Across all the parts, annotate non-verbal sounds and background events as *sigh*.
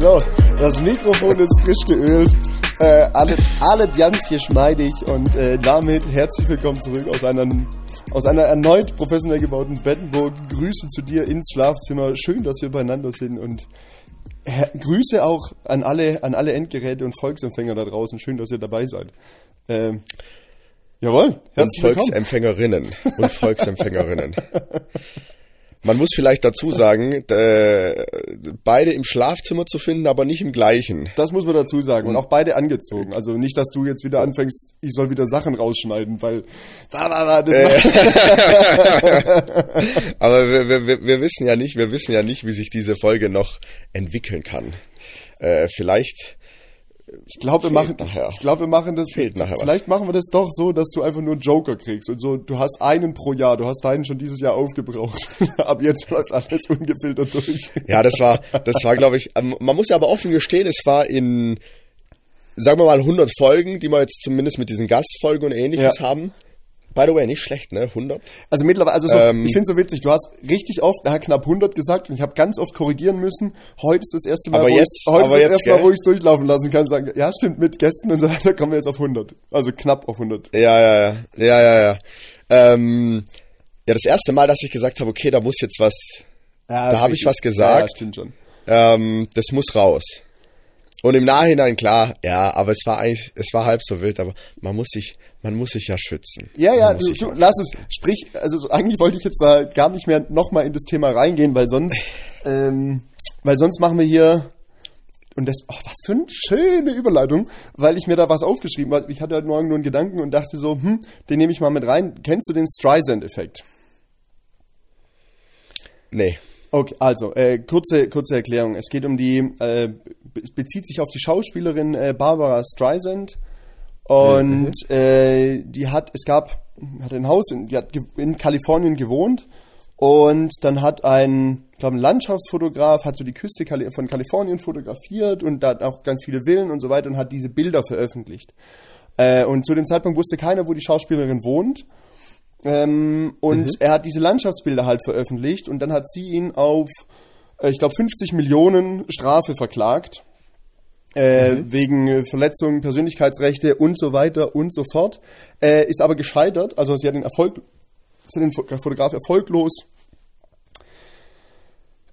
So, das Mikrofon ist frisch geölt. Äh, alles, alles ganz geschmeidig und äh, damit herzlich willkommen zurück aus einer, aus einer erneut professionell gebauten Bettenburg. Grüße zu dir ins Schlafzimmer. Schön, dass wir beieinander sind und Her Grüße auch an alle, an alle Endgeräte und Volksempfänger da draußen. Schön, dass ihr dabei seid. Ähm, jawohl, herzlich und Volksempfängerinnen und Volksempfängerinnen. *laughs* Man muss vielleicht dazu sagen, äh, beide im Schlafzimmer zu finden, aber nicht im gleichen. Das muss man dazu sagen. Und auch beide angezogen. Also nicht, dass du jetzt wieder anfängst, ich soll wieder Sachen rausschneiden, weil da war, war das äh. *laughs* Aber wir, wir, wir wissen ja nicht, wir wissen ja nicht, wie sich diese Folge noch entwickeln kann. Äh, vielleicht ich glaube, wir machen, nachher. ich glaube, wir machen das. Fehlt nachher was. Vielleicht machen wir das doch so, dass du einfach nur einen Joker kriegst und so. Du hast einen pro Jahr. Du hast deinen schon dieses Jahr aufgebraucht. *laughs* Ab jetzt läuft alles ungefiltert durch. Ja, das war, das war, glaube ich. Ähm, man muss ja aber offen gestehen, es war in, sagen wir mal, 100 Folgen, die wir jetzt zumindest mit diesen Gastfolgen und Ähnliches ja. haben. By the way, nicht schlecht, ne? 100. Also mittlerweile, also so, ähm, ich finde so witzig, du hast richtig oft, er hat knapp 100 gesagt und ich habe ganz oft korrigieren müssen. Heute ist das erste Mal, aber wo jetzt, ich, heute ist das erste Mal, wo ich es durchlaufen lassen kann, sagen, ja, stimmt, mit Gästen und so weiter kommen wir jetzt auf 100. Also knapp auf 100. Ja, ja, ja. Ja, ja, ja. Ähm, ja, das erste Mal, dass ich gesagt habe, okay, da muss jetzt was, ja, da habe ich was gesagt. Ja, stimmt schon. Ähm, das muss raus. Und im Nachhinein, klar, ja, aber es war eigentlich, es war halb so wild, aber man muss sich, man muss sich ja schützen. Ja, ja, du, du lass es, sprich, also eigentlich wollte ich jetzt da gar nicht mehr nochmal in das Thema reingehen, weil sonst, *laughs* ähm, weil sonst machen wir hier, und das, oh, was für eine schöne Überleitung, weil ich mir da was aufgeschrieben habe. Ich hatte heute Morgen nur einen Gedanken und dachte so, hm, den nehme ich mal mit rein. Kennst du den Streisand-Effekt? Nee. Okay, also äh, kurze kurze Erklärung. Es geht um die äh, bezieht sich auf die Schauspielerin äh, Barbara Streisand und mhm. äh, die hat es gab hat ein Haus in, die hat in Kalifornien gewohnt und dann hat ein ich glaube ein Landschaftsfotograf hat so die Küste von Kalifornien fotografiert und da hat auch ganz viele Villen und so weiter und hat diese Bilder veröffentlicht. Äh, und zu dem Zeitpunkt wusste keiner, wo die Schauspielerin wohnt. Ähm, und mhm. er hat diese Landschaftsbilder halt veröffentlicht und dann hat sie ihn auf, äh, ich glaube, 50 Millionen Strafe verklagt. Äh, mhm. Wegen Verletzungen, Persönlichkeitsrechte und so weiter und so fort. Äh, ist aber gescheitert, also sie hat den Erfolg, sie hat den Fotograf erfolglos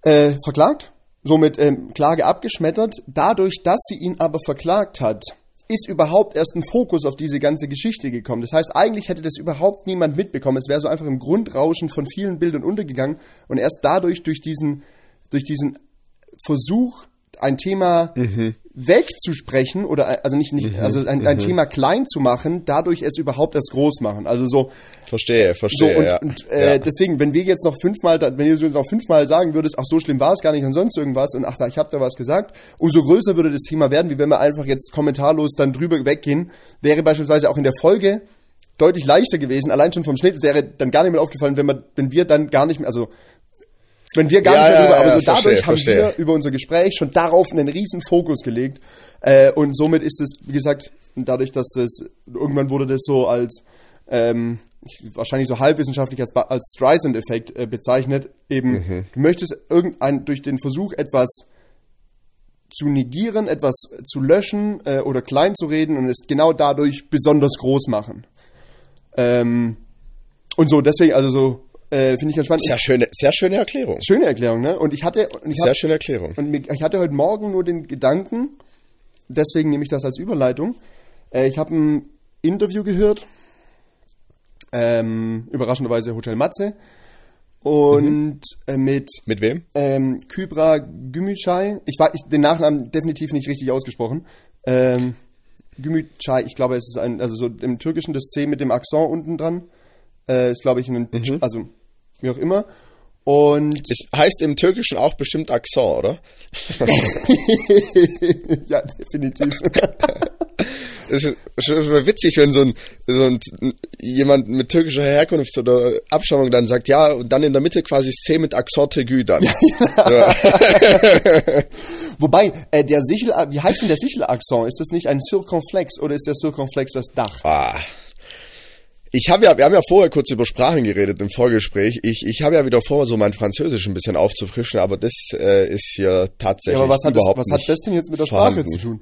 äh, verklagt, somit ähm, Klage abgeschmettert. Dadurch, dass sie ihn aber verklagt hat, ist überhaupt erst ein Fokus auf diese ganze Geschichte gekommen. Das heißt, eigentlich hätte das überhaupt niemand mitbekommen. Es wäre so einfach im Grundrauschen von vielen Bildern untergegangen und erst dadurch durch diesen, durch diesen Versuch, ein Thema mhm. Wegzusprechen oder also nicht nicht mhm. also ein, ein mhm. Thema klein zu machen, dadurch es überhaupt erst groß machen. Also so verstehe, verstehe. So, und, ja. und äh, ja. deswegen, wenn wir jetzt noch fünfmal, wenn du noch fünfmal sagen würdest, ach so schlimm war es gar nicht und sonst irgendwas und ach da ich habe da was gesagt, umso größer würde das Thema werden, wie wenn wir einfach jetzt kommentarlos dann drüber weggehen. Wäre beispielsweise auch in der Folge deutlich leichter gewesen, allein schon vom Schnitt wäre dann gar nicht mehr aufgefallen, wenn wir wenn wir dann gar nicht mehr also wenn wir gar ja, nicht ja, aber so dadurch verstehe, haben verstehe. wir über unser Gespräch schon darauf einen riesen Fokus gelegt. Äh, und somit ist es, wie gesagt, dadurch, dass es, irgendwann wurde das so als, ähm, wahrscheinlich so halbwissenschaftlich als, als Streisand-Effekt äh, bezeichnet, eben, mhm. du möchtest irgendein, durch den Versuch etwas zu negieren, etwas zu löschen äh, oder klein zu reden und es genau dadurch besonders groß machen. Ähm, und so, deswegen, also so, äh, Finde ich ganz spannend. Sehr schöne, sehr schöne Erklärung. Schöne Erklärung, ne? Und ich hatte. Und ich sehr hab, schöne Erklärung. Und ich hatte heute Morgen nur den Gedanken, deswegen nehme ich das als Überleitung. Äh, ich habe ein Interview gehört, ähm, überraschenderweise Hotel Matze. Und mhm. äh, mit. Mit wem? Ähm, Kybra Gümüşay. Ich war ich, den Nachnamen definitiv nicht richtig ausgesprochen. Ähm, Gümüşay, ich glaube, es ist ein, also so im Türkischen das C mit dem Akzent unten dran. Äh, ist, glaube ich, ein, mhm. also wie auch immer. Und es heißt im Türkischen auch bestimmt Akzent, oder? *laughs* ja, definitiv. *laughs* Es ist schon witzig, wenn so ein, so ein jemand mit türkischer Herkunft oder Abstammung dann sagt, ja, und dann in der Mitte quasi C mit Akzent Tegü dann. *laughs* Wobei, äh, der Sichel, wie heißt denn der Sichel-Akzent? Ist das nicht ein Circonflex oder ist der Circonflex das Dach? Ah. Ich habe ja, wir haben ja vorher kurz über Sprachen geredet im Vorgespräch. Ich, ich habe ja wieder vor, so mein Französisch ein bisschen aufzufrischen, aber das äh, ist hier tatsächlich Ja, aber was hat, das, überhaupt was hat das denn jetzt mit der Sprache vorhanden. zu tun?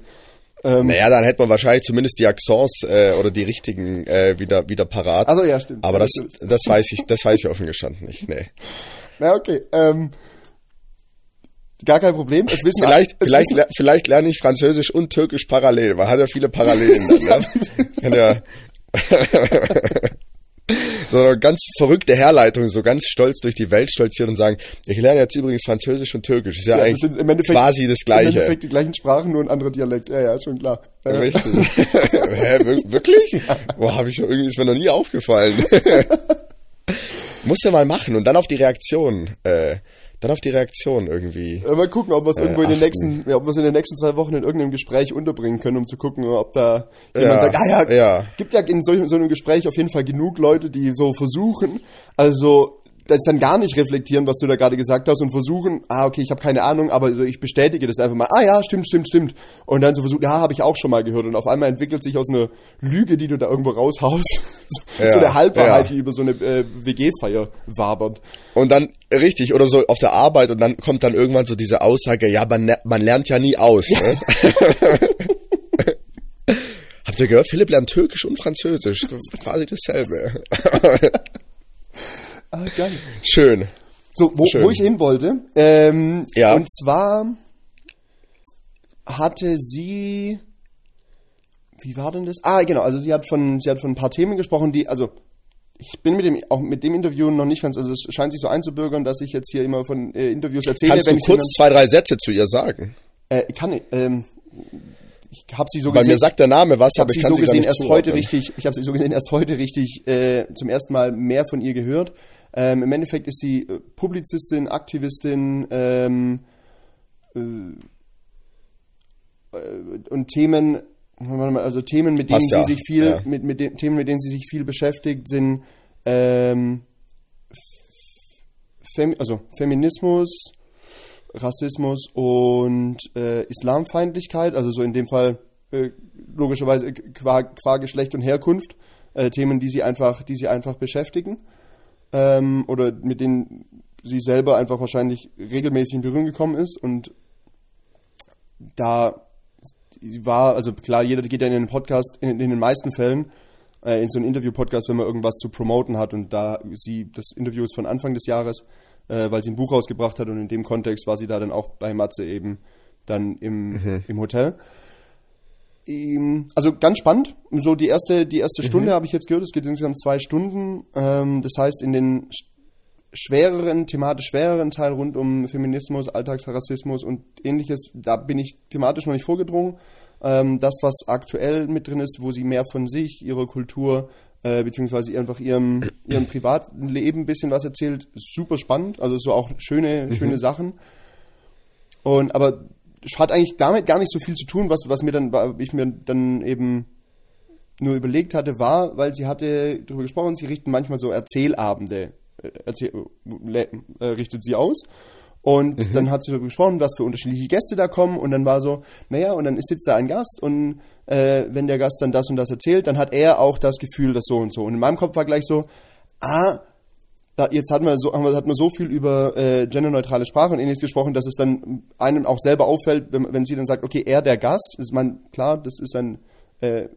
Ähm, Naja, dann hätte man wahrscheinlich zumindest die Accents äh, oder die richtigen äh, wieder wieder parat. also ja, stimmt. aber das, das weiß ich, das weiß ich offen gestanden nicht. Nee. *laughs* Na, okay. Ähm, gar kein Problem. Es wissen Vielleicht, es vielleicht, wissen, vielleicht lerne ich Französisch und Türkisch parallel. Man hat ja viele Parallelen dann, ne? *laughs* Ja *laughs* so eine ganz verrückte Herleitung, so ganz stolz durch die Welt stolzieren und sagen, ich lerne jetzt übrigens Französisch und Türkisch. Ist ja, Ja, das eigentlich sind im Endeffekt- quasi das Im Gleiche. Endeffekt die gleichen Sprachen, nur ein anderer Dialekt. Ja, ja, schon klar. Richtig. *laughs* Hä, wir- wirklich? Boah, habe ich schon irgendwie ist mir noch nie aufgefallen. *laughs* Muss ja mal machen und dann auf die Reaktion, äh, dann auf die Reaktion irgendwie. Äh, Mal gucken, ob wir es irgendwo in den nächsten, ja, ob wir es in den nächsten zwei Wochen in irgendeinem Gespräch unterbringen können, um zu gucken, ob da jemand Ja, sagt, ah ja, ja. gibt ja in so, so einem Gespräch auf jeden Fall genug Leute, die so versuchen, also das dann gar nicht reflektieren, was du da gerade gesagt hast und versuchen, ah okay, ich habe keine Ahnung, aber so, ich bestätige das einfach mal, ah ja, stimmt, stimmt, stimmt. Und dann so versuchen, ja, habe ich auch schon mal gehört und auf einmal entwickelt sich aus einer Lüge, die du da irgendwo raushaust, *laughs* so, Ja, so eine Halbwahrheit, ja. die über so eine äh, WG-Feier wabert. Und dann, richtig, oder so auf der Arbeit und dann kommt dann irgendwann so diese Aussage, ja, man, ne- man lernt ja nie aus. Ne? *laughs* Habt ihr gehört, Philipp lernt Türkisch und Französisch. Quasi dasselbe. *laughs* Ah, geil. Schön. So, wo, Schön. wo ich hin wollte. Ähm, Ja. Und zwar hatte sie. Wie war denn das? Ah, genau. Also sie hat von, sie hat von ein paar Themen gesprochen, die, also ich bin mit dem auch mit dem Interview noch nicht ganz. Also es scheint sich so einzubürgern, dass ich jetzt hier immer von äh, Interviews erzähle, Kannst du ich kurz zwei, drei Sätze zu ihr sagen? äh, ich kann nicht. Ähm, ich habe sie so gesehen. mir sagt der Name was, ich habe aber sie ich kann so sie gar gesehen nicht erst heute zuordnen. richtig, ich habe sie so gesehen erst heute richtig äh, zum ersten Mal mehr von ihr gehört. Ähm, Im Endeffekt ist sie äh, Publizistin, Aktivistin ähm, äh, äh, und Themen, also Themen, mit denen Passt ja, sie sich viel, ja. mit, mit den Themen, mit denen sie sich viel beschäftigt, sind ähm, Fem also Feminismus, Rassismus und äh, Islamfeindlichkeit, also so in dem Fall äh, logischerweise qua, qua Geschlecht und Herkunft, äh, Themen, die sie einfach, die sie einfach beschäftigen ähm, oder mit denen sie selber einfach wahrscheinlich regelmäßig in Berührung gekommen ist und da war, also klar, jeder geht ja in den Podcast, in, in den meisten Fällen, äh, in so einen Interview-Podcast, wenn man irgendwas zu promoten hat und da sie, das Interview ist von Anfang des Jahres, äh, weil sie ein Buch rausgebracht hat und in dem Kontext war sie da dann auch bei Matze eben dann im, im Hotel. Ähm, Also ganz spannend. So die erste, die erste Stunde habe ich jetzt gehört. Es geht insgesamt zwei Stunden. Ähm, das heißt, in den sch- schwereren, thematisch schwereren Teil rund um Feminismus, Alltagsrassismus und ähnliches, da bin ich thematisch noch nicht vorgedrungen. Ähm, das, was aktuell mit drin ist, wo sie mehr von sich, ihrer Kultur, äh, beziehungsweise einfach ihrem, *clears throat* ihrem privaten Leben ein bisschen was erzählt, super spannend. Also so auch schöne, schöne Sachen. Und aber hat eigentlich damit gar nicht so viel zu tun, was, was mir dann, ich mir dann eben nur überlegt hatte, war, weil sie hatte darüber gesprochen, sie richten manchmal so Erzählabende, äh, erzähl, äh, richtet sie aus. Und dann hat sie darüber gesprochen, was für unterschiedliche Gäste da kommen. Und dann war so, naja, und dann sitzt da ein Gast und äh, wenn der Gast dann das und das erzählt, dann hat er auch das Gefühl, dass so und so. Und in meinem Kopf war gleich so, ah, da, jetzt hat man so, haben wir, hat man so viel über äh, genderneutrale Sprache und ähnliches gesprochen, dass es dann einem auch selber auffällt, wenn, wenn sie dann sagt, okay, er der Gast, ist man klar, das ist ein, äh,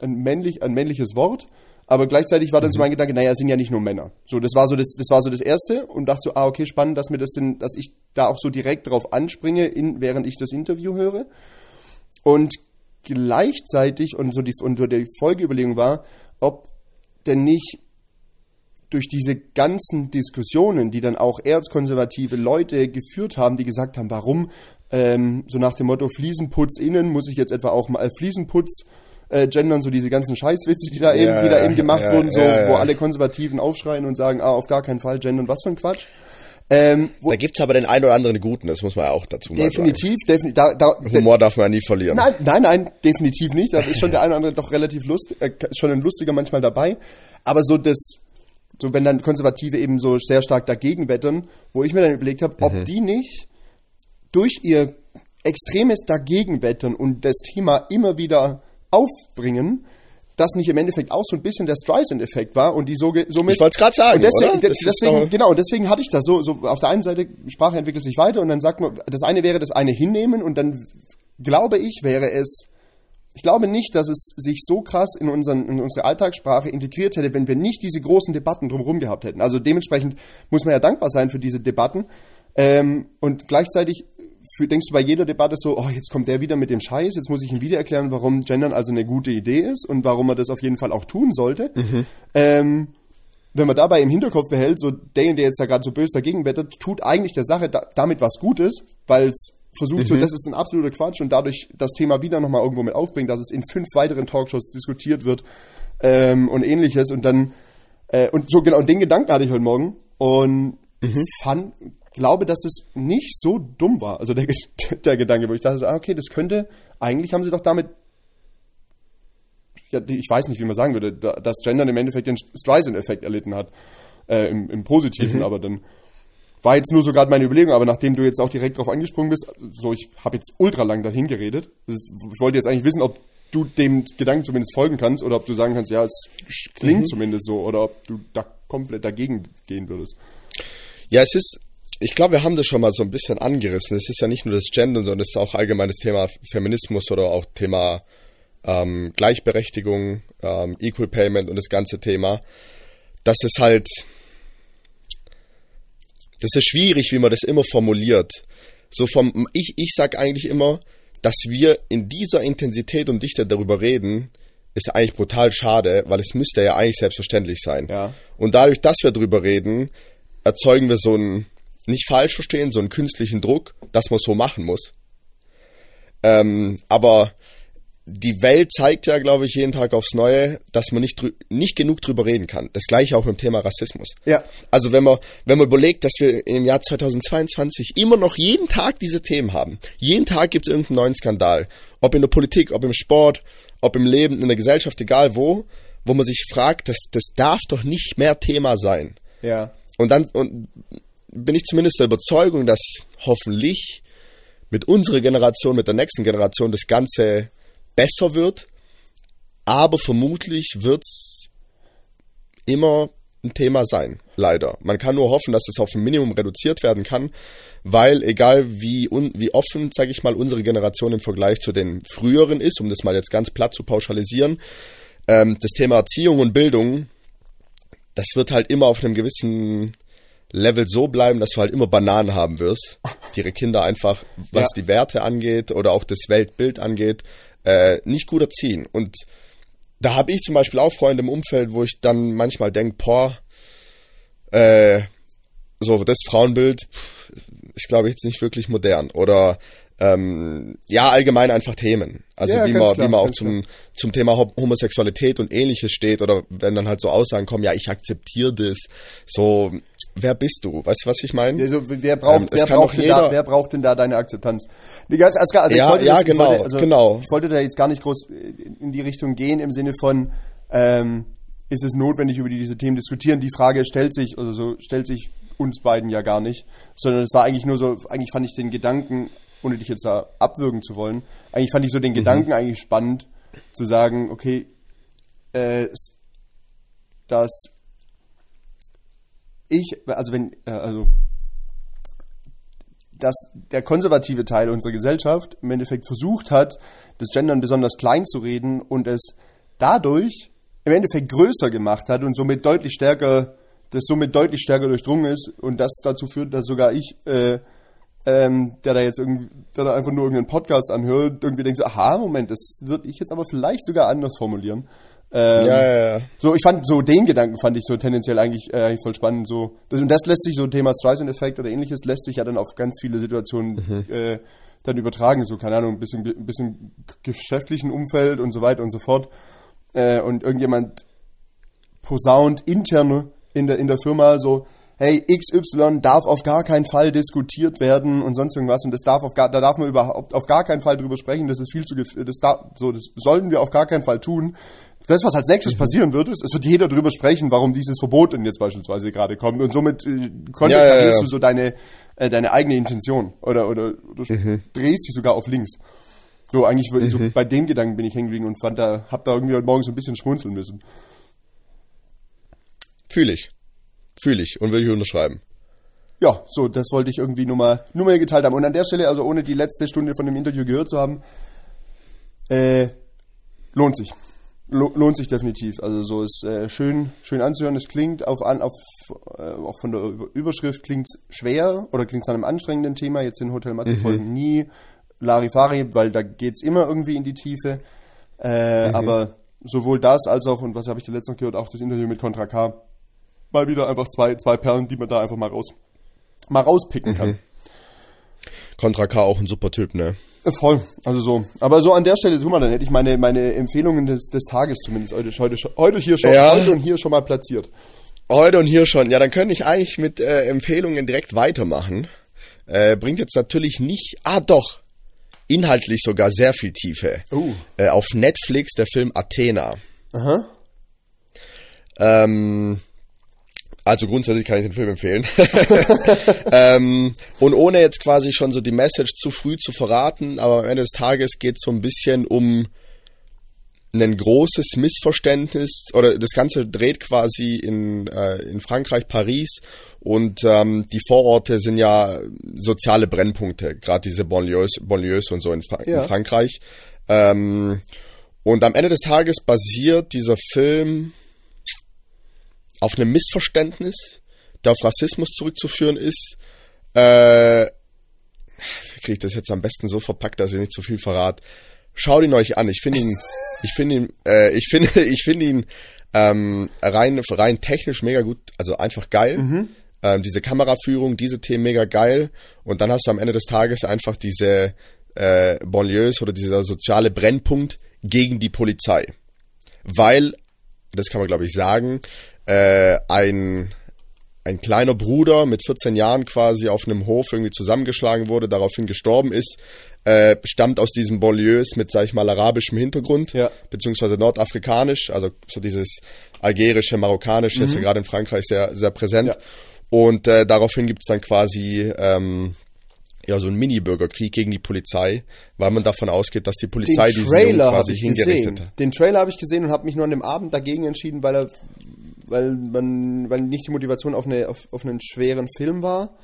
ein, männlich, ein männliches Wort, aber gleichzeitig war dann so mein Gedanke, naja, es sind ja nicht nur Männer. So, das war so das, das war so das Erste und dachte so, ah, okay, spannend, dass mir das sind, dass ich da auch so direkt drauf anspringe, in, während ich das Interview höre. Und gleichzeitig, und so die, und so die Folgeüberlegung war, ob denn nicht durch diese ganzen Diskussionen, die dann auch erzkonservative Leute geführt haben, die gesagt haben, warum, ähm, so nach dem Motto Fliesenputz innen, muss ich jetzt etwa auch mal Fliesenputz äh, gendern, so diese ganzen Scheißwitze, die da eben, Ja, die da eben gemacht ja, wurden, so, ja, wo alle Konservativen aufschreien und sagen, ah, auf gar keinen Fall gendern, was für ein Quatsch. Ähm, Da gibt's aber den einen oder anderen Guten, das muss man ja auch dazu mal definitiv, definitiv, da, da, sagen. Humor darf man ja nie verlieren. Nein, nein, nein, definitiv nicht. Da ist schon der eine oder andere doch relativ lustig, äh, schon ein lustiger manchmal dabei. Aber so das, so wenn dann Konservative eben so sehr stark dagegen wettern, wo ich mir dann überlegt habe, ob die nicht durch ihr extremes Dagegenwettern und das Thema immer wieder aufbringen, das nicht im Endeffekt auch so ein bisschen der Streisand-Effekt war und die so somit. Ich wollte es gerade sagen, und deswegen, oder? de- deswegen genau, deswegen hatte ich das so, so auf der einen Seite Sprache entwickelt sich weiter und dann sagt man, das eine wäre das eine hinnehmen und dann glaube ich, wäre es ich glaube nicht, dass es sich so krass in, unseren, in unsere Alltagssprache integriert hätte, wenn wir nicht diese großen Debatten drumherum gehabt hätten. Also dementsprechend muss man ja dankbar sein für diese Debatten. Ähm, und gleichzeitig für, denkst du bei jeder Debatte so, oh, jetzt kommt der wieder mit dem Scheiß, jetzt muss ich ihm wieder erklären, warum Gendern also eine gute Idee ist und warum man das auf jeden Fall auch tun sollte. Ähm, wenn man dabei im Hinterkopf behält, so der, der jetzt da gerade so böse dagegen wettet, tut eigentlich der Sache da, damit was Gutes, weil es versucht so, das ist ein absoluter Quatsch und dadurch das Thema wieder nochmal irgendwo mit aufbringt, dass es in fünf weiteren Talkshows diskutiert wird ähm, und ähnliches und dann äh, und so genau und den Gedanken hatte ich heute Morgen und fand glaube, dass es nicht so dumm war, also der, *laughs* der Gedanke, wo ich dachte, so, ah, okay, das könnte, eigentlich haben sie doch damit ja, ich weiß nicht, wie man sagen würde, da- dass Gendern im Endeffekt den Streisand-Effekt erlitten hat, äh, im, im Positiven, aber dann war jetzt nur so gerade meine Überlegung, aber nachdem du jetzt auch direkt drauf angesprungen bist, so ich habe jetzt ultra lang dahin geredet. Ich wollte jetzt eigentlich wissen, ob du dem Gedanken zumindest folgen kannst oder ob du sagen kannst, ja, es klingt zumindest so oder ob du da komplett dagegen gehen würdest. Ja, es ist, ich glaube, wir haben das schon mal so ein bisschen angerissen. Es ist ja nicht nur das Gender, sondern es ist auch allgemein das Thema Feminismus oder auch Thema ähm, Gleichberechtigung, ähm, Equal Payment und das ganze Thema. Das ist halt, das ist schwierig, wie man das immer formuliert. So vom, ich, ich sag eigentlich immer, dass wir in dieser Intensität und Dichte darüber reden, ist eigentlich brutal schade, weil es müsste ja eigentlich selbstverständlich sein. Ja. Und dadurch, dass wir drüber reden, erzeugen wir so einen, nicht falsch verstehen, so einen künstlichen Druck, dass man so machen muss. Ähm, aber die Welt zeigt ja, glaube ich, jeden Tag aufs Neue, dass man nicht, nicht genug drüber reden kann. Das gleiche auch beim Thema Rassismus. Ja. Also wenn man, wenn man überlegt, dass wir im Jahr 2022 immer noch jeden Tag diese Themen haben. Jeden Tag gibt es irgendeinen neuen Skandal. Ob in der Politik, ob im Sport, ob im Leben, in der Gesellschaft, egal wo, wo man sich fragt, das, das darf doch nicht mehr Thema sein. Ja. Und dann und bin ich zumindest der Überzeugung, dass hoffentlich mit unserer Generation, mit der nächsten Generation das Ganze besser wird. Aber vermutlich wird's immer ein Thema sein, leider. Man kann nur hoffen, dass es auf ein Minimum reduziert werden kann, weil egal wie, un, wie offen, sage ich mal, unsere Generation im Vergleich zu den früheren ist, um das mal jetzt ganz platt zu pauschalisieren, ähm, das Thema Erziehung und Bildung, das wird halt immer auf einem gewissen Level so bleiben, dass du halt immer Bananen haben wirst, die ihre Kinder einfach, was Ja. die Werte angeht oder auch das Weltbild angeht, äh, nicht gut erziehen. Und da habe ich zum Beispiel auch Freunde im Umfeld, wo ich dann manchmal denke, boah, äh, so das Frauenbild ist, glaube ich, jetzt nicht wirklich modern. Oder ähm, ja, allgemein einfach Themen. Also Ja, wie, man, klar, wie man auch zum, zum Thema Ho- Homosexualität und ähnliches steht oder wenn dann halt so Aussagen kommen, ja, ich akzeptiere das. So, wer bist du? Weißt du, was ich meine? Also, wer braucht, Ähm, wer, braucht denn da, jeder- wer braucht denn da deine Akzeptanz? Nee, ganz, also, also Ja, das, genau, wollte, also, genau. Ich wollte da jetzt gar nicht groß in die Richtung gehen im Sinne von, ähm, ist es notwendig, über diese Themen diskutieren? Die Frage stellt sich, also so stellt sich uns beiden ja gar nicht, sondern es war eigentlich nur so, eigentlich fand ich den Gedanken, ohne dich jetzt da abwürgen zu wollen, eigentlich fand ich so den Gedanken eigentlich spannend, zu sagen, okay, äh, s- dass ich, also wenn, äh, also dass der konservative Teil unserer Gesellschaft im Endeffekt versucht hat, das Gendern besonders klein zu reden und es dadurch im Endeffekt größer gemacht hat und somit deutlich stärker, das somit deutlich stärker durchdrungen ist und das dazu führt, dass sogar ich, äh, ähm, der da jetzt irgendwie, der da einfach nur irgendeinen Podcast anhört, irgendwie denkt so, aha, Moment, das würde ich jetzt aber vielleicht sogar anders formulieren. Ähm, ja, ja, ja. so, ich fand so den Gedanken fand ich so tendenziell eigentlich, äh, voll spannend. So, und das lässt sich so Thema Streisand-Effekt oder ähnliches lässt sich ja dann auf ganz viele Situationen äh, dann übertragen. So keine Ahnung, ein bisschen, ein bisschen geschäftlichen Umfeld und so weiter und so fort. Äh, und irgendjemand posaunt intern in der in der Firma so, hey XY darf auf gar keinen Fall diskutiert werden und sonst irgendwas und das darf auf gar, da darf man überhaupt auf gar keinen Fall drüber sprechen. Das ist viel zu, das da, so, das sollten wir auf gar keinen Fall tun. Das, was als nächstes passieren wird, ist, es wird jeder drüber sprechen, warum dieses Verbot denn jetzt beispielsweise gerade kommt. Und somit äh, konterkarierst Ja, ja, ja. du so deine, äh, deine eigene Intention oder, oder, oder drehst dich sogar auf links. So, eigentlich mhm. so bei dem Gedanken bin ich hängen geblieben und fand da, hab da irgendwie heute Morgen so ein bisschen schmunzeln müssen. Fühle ich. Fühle ich und will ich unterschreiben. Ja, so, das wollte ich irgendwie nur mal, nur mal geteilt haben. Und an der Stelle, also ohne die letzte Stunde von dem Interview gehört zu haben, äh, lohnt sich. lohnt sich definitiv. Also so ist äh, schön, schön anzuhören. Es klingt auf, an, auf äh, auch von der Überschrift klingt schwer oder klingt nach einem anstrengenden Thema. Jetzt in Hotel Matze folgen mhm. nie Larifari, weil da geht es immer irgendwie in die Tiefe. Äh, mhm. Aber sowohl das als auch, und was habe ich da letztens gehört, auch das Interview mit Contra K, mal wieder einfach zwei, zwei Perlen, die man da einfach mal raus, mal rauspicken kann. Mhm. Contra K auch ein super Typ, ne? Äh, voll, also so. Aber so an der Stelle, tu mal, dann hätte ich meine, meine Empfehlungen des, des Tages zumindest heute, heute, heute hier schon, ja. heute und hier schon mal platziert. Heute und hier schon. Ja, dann könnte ich eigentlich mit äh, Empfehlungen direkt weitermachen. Äh, bringt jetzt natürlich nicht. Ah, doch inhaltlich sogar sehr viel Tiefe. Uh. Äh, auf Netflix der Film Athena. Aha. Ähm, also grundsätzlich kann ich den Film empfehlen. *laughs* ähm, und ohne jetzt quasi schon so die Message zu früh zu verraten, aber am Ende des Tages geht es so ein bisschen um ein großes Missverständnis oder das Ganze dreht quasi in, äh, in Frankreich, Paris und ähm, die Vororte sind ja soziale Brennpunkte, gerade diese Banlieues, Banlieues und so in, Fra ja. in Frankreich. Ähm, und am Ende des Tages basiert dieser Film auf einem Missverständnis, der auf Rassismus zurückzuführen ist. Äh, wie kriege ich das jetzt am besten so verpackt, dass ich nicht zu viel verrate? Schaut ihn euch an. Ich finde ihn ich finde ihn, äh, ich finde, *laughs* ich finde ihn ähm, rein, rein technisch mega gut, also einfach geil. Mhm. Ähm, diese Kameraführung, diese Themen mega geil. Und dann hast du am Ende des Tages einfach diese äh, Banlieues oder dieser soziale Brennpunkt gegen die Polizei. Weil, das kann man glaube ich sagen, äh, ein ein kleiner Bruder mit 14 Jahren quasi auf einem Hof irgendwie zusammengeschlagen wurde, daraufhin gestorben ist, äh, stammt aus diesem Banlieues mit, sag ich mal, arabischem Hintergrund, ja. beziehungsweise nordafrikanisch, also so dieses algerische, marokkanische, mhm. ist ja gerade in Frankreich sehr, sehr präsent. Ja. Und äh, daraufhin gibt's dann quasi ähm, ja so einen Mini-Bürgerkrieg gegen die Polizei, weil man davon ausgeht, dass die Polizei den diesen Trailer quasi hingerichtet hat. Den Trailer habe ich gesehen und habe mich nur an dem Abend dagegen entschieden, weil er weil man weil nicht die Motivation auf, eine, auf, auf einen schweren Film war.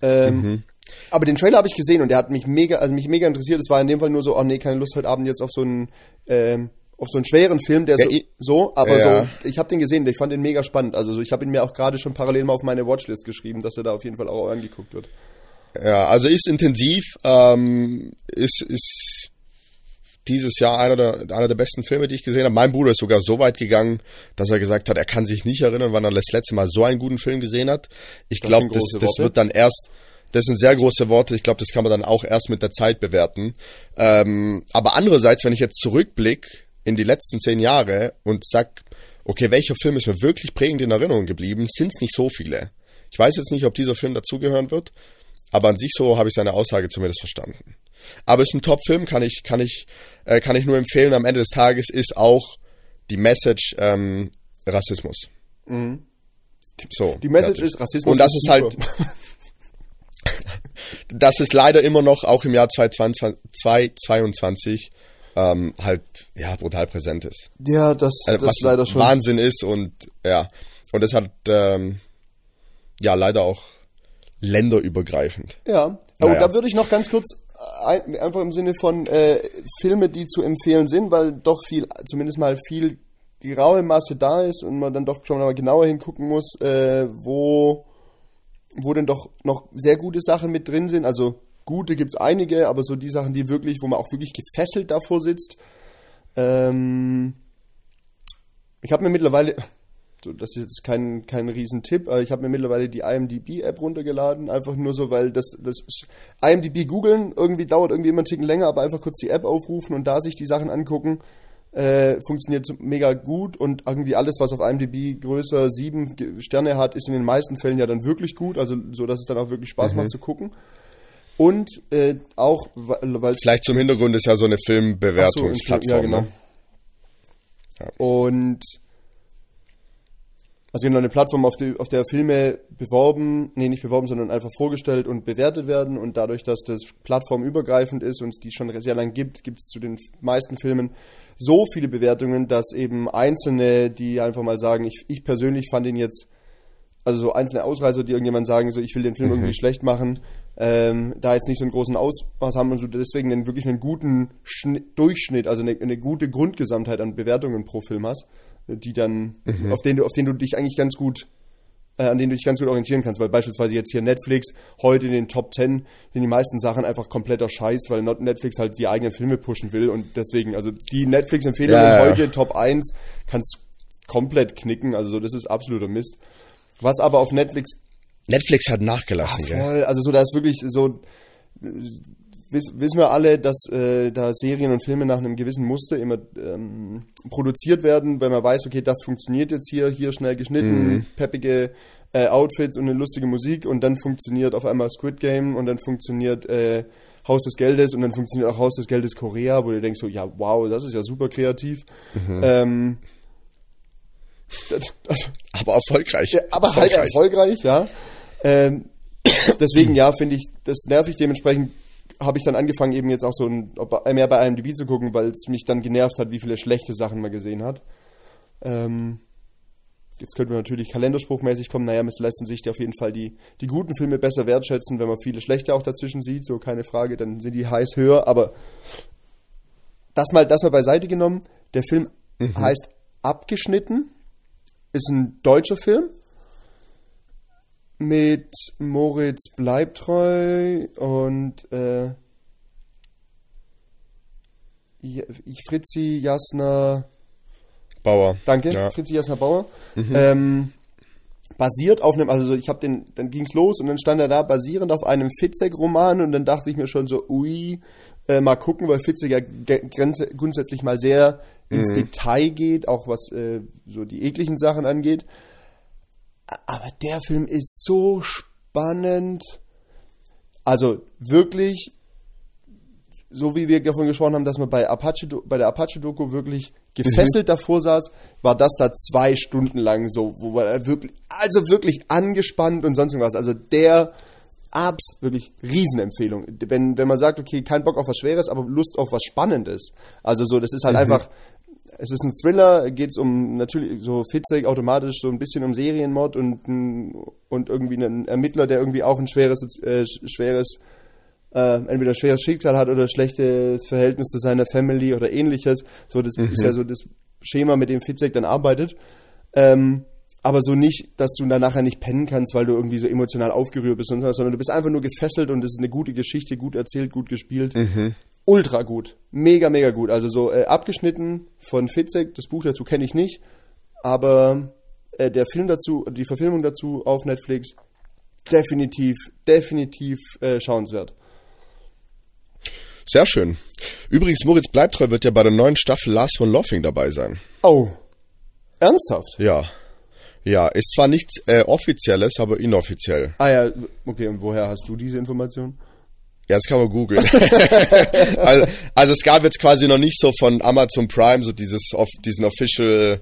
Ähm, mhm. Aber den Trailer habe ich gesehen und der hat mich mega, also mich mega interessiert. Es war in dem Fall nur so, oh nee, keine Lust heute Abend jetzt auf so einen, ähm, auf so einen schweren Film, der ja, so, so, aber ja. so, ich habe den gesehen, ich fand den mega spannend. Also so, ich habe ihn mir auch gerade schon parallel mal auf meine Watchlist geschrieben, dass er da auf jeden Fall auch angeguckt wird. Ja, also ist intensiv, ähm, ist, ist dieses Jahr einer der, einer der besten Filme, die ich gesehen habe. Mein Bruder ist sogar so weit gegangen, dass er gesagt hat, er kann sich nicht erinnern, wann er das letzte Mal so einen guten Film gesehen hat. Ich glaube, das, das, wird dann erst, das sind sehr große Worte. Ich glaube, das kann man dann auch erst mit der Zeit bewerten. Ähm, aber andererseits, wenn ich jetzt zurückblicke in die letzten zehn Jahre und sag, okay, welcher Film ist mir wirklich prägend in Erinnerung geblieben, sind es nicht so viele. Ich weiß jetzt nicht, ob dieser Film dazugehören wird, aber an sich so habe ich seine Aussage zumindest verstanden. Aber es ist ein Top-Film, kann ich, kann ich, äh, kann ich nur empfehlen. Am Ende des Tages ist auch die Message ähm, Rassismus. Mhm. So. Die Message ist Rassismus. Und das ist, ist halt. *laughs* dass es leider immer noch auch im Jahr 2022 ähm, halt ja brutal präsent ist. Ja, das, also, das leider schon Wahnsinn ist und ja und es hat ähm, ja leider auch länderübergreifend. Ja, aber naja. da würde ich noch ganz kurz ein, einfach im Sinne von äh, Filme, die zu empfehlen sind, weil doch viel, zumindest mal viel die raue Masse da ist und man dann doch schon mal genauer hingucken muss, äh, wo, wo denn doch noch sehr gute Sachen mit drin sind. Also gute gibt es einige, aber so die Sachen, die wirklich, wo man auch wirklich gefesselt davor sitzt. Ähm, ich habe mir mittlerweile, das ist jetzt kein, kein Riesentipp, aber ich habe mir mittlerweile die IMDb-App runtergeladen, einfach nur so, weil das, das IMDb googeln irgendwie dauert irgendwie immer einen Ticken länger, aber einfach kurz die App aufrufen und da sich die Sachen angucken, äh, funktioniert mega gut und irgendwie alles, was auf IMDb größer sieben Sterne hat, ist in den meisten Fällen ja dann wirklich gut, also so, dass es dann auch wirklich Spaß mhm. macht zu gucken. Und äh, auch, weil Vielleicht zum Hintergrund ist ja so eine Filmbewertungsplattform. So, ja, genau. Ne? Ja. Und Also genau eine Plattform, auf, die, auf der Filme beworben, nee, nicht beworben, sondern einfach vorgestellt und bewertet werden. Und dadurch, dass das plattformübergreifend ist und es die schon sehr lang gibt, gibt es zu den meisten Filmen so viele Bewertungen, dass eben Einzelne, die einfach mal sagen, ich, ich persönlich fand ihn jetzt, also so einzelne Ausreißer, die irgendjemand sagen, so ich will den Film irgendwie schlecht machen, ähm, da jetzt nicht so einen großen Ausmaß haben und so deswegen einen, wirklich einen guten Schnitt, Durchschnitt, also eine, eine gute Grundgesamtheit an Bewertungen pro Film hast die dann, Mhm. auf denen du, auf denen du dich eigentlich ganz gut, äh, an denen du dich ganz gut orientieren kannst, weil beispielsweise jetzt hier Netflix, heute in den Top 10 sind die meisten Sachen einfach kompletter Scheiß, weil Netflix halt die eigenen Filme pushen will und deswegen, also die Netflix-Empfehlungen Ja, ja. heute Top 1 kannst komplett knicken, also so, das ist absoluter Mist. Was aber auf Netflix Netflix hat nachgelassen, gell? Voll, also so, da ist wirklich so, wissen wir alle, dass äh, da Serien und Filme nach einem gewissen Muster immer ähm, produziert werden, weil man weiß, okay, das funktioniert jetzt hier, hier schnell geschnitten, peppige äh, Outfits und eine lustige Musik und dann funktioniert auf einmal Squid Game und dann funktioniert äh, Haus des Geldes und dann funktioniert auch Haus des Geldes Korea, wo du denkst so, ja, wow, das ist ja super kreativ. Ähm, das, *laughs* das, Aber erfolgreich. aber halt erfolgreich, ja. Ähm, deswegen, ja, finde ich das nervig. Dementsprechend habe ich dann angefangen, eben jetzt auch so ein, mehr bei IMDb zu gucken, weil es mich dann genervt hat, wie viele schlechte Sachen man gesehen hat. Ähm, jetzt könnte man natürlich kalenderspruchmäßig kommen, naja, es lassen sich auf jeden Fall die, die guten Filme besser wertschätzen, wenn man viele schlechte auch dazwischen sieht, so keine Frage, dann sind die heiß höher, aber das mal, das mal beiseite genommen. Der Film heißt Abgeschnitten, ist ein deutscher Film mit Moritz Bleibtreu und äh, Fritzi Jasner, Bauer. danke, Ja. Fritzi Jasner Bauer. Ähm, basiert auf einem, also ich habe den, dann ging's los und dann stand er da, basierend auf einem Fitzek-Roman und dann dachte ich mir schon so, ui, äh, mal gucken, weil Fitzek ja grundsätzlich mal sehr ins Detail geht, auch was äh, so die ekligen Sachen angeht. Aber der Film ist so spannend. Also wirklich, so wie wir davon gesprochen haben, dass man bei Apache bei der Apache-Doku wirklich gefesselt davor saß, war das da zwei Stunden lang so, wo man wirklich, also wirklich angespannt und sonst irgendwas. Also der Abs, wirklich Riesenempfehlung. Wenn, wenn man sagt, okay, kein Bock auf was Schweres, aber Lust auf was Spannendes. Also so, das ist halt einfach, es ist ein Thriller, geht es um natürlich so Fitzek automatisch so ein bisschen um Serienmord und, und irgendwie einen Ermittler, der irgendwie auch ein schweres, äh, sch- schweres äh, entweder schweres Schicksal hat oder schlechtes Verhältnis zu seiner Family oder ähnliches. So, das ist ja so das Schema, mit dem Fitzek dann arbeitet. Ähm, aber so nicht, dass du dann nachher nicht pennen kannst, weil du irgendwie so emotional aufgerührt bist, und so, sondern du bist einfach nur gefesselt und es ist eine gute Geschichte, gut erzählt, gut gespielt. Ultra gut. Mega, mega gut. Also so äh, abgeschnitten von Fitzek, das Buch dazu kenne ich nicht, aber äh, der Film dazu, die Verfilmung dazu auf Netflix, definitiv, definitiv äh, schauenswert. Sehr schön. Übrigens, Moritz Bleibtreu wird ja bei der neuen Staffel Last One Laughing dabei sein. Oh. Ernsthaft? Ja. Ja, ist zwar nichts äh, Offizielles, aber inoffiziell. Ah ja, okay, und woher hast du diese Information? Ja, das kann man googeln. *laughs* also, also es gab jetzt quasi noch nicht so von Amazon Prime so dieses off, diesen official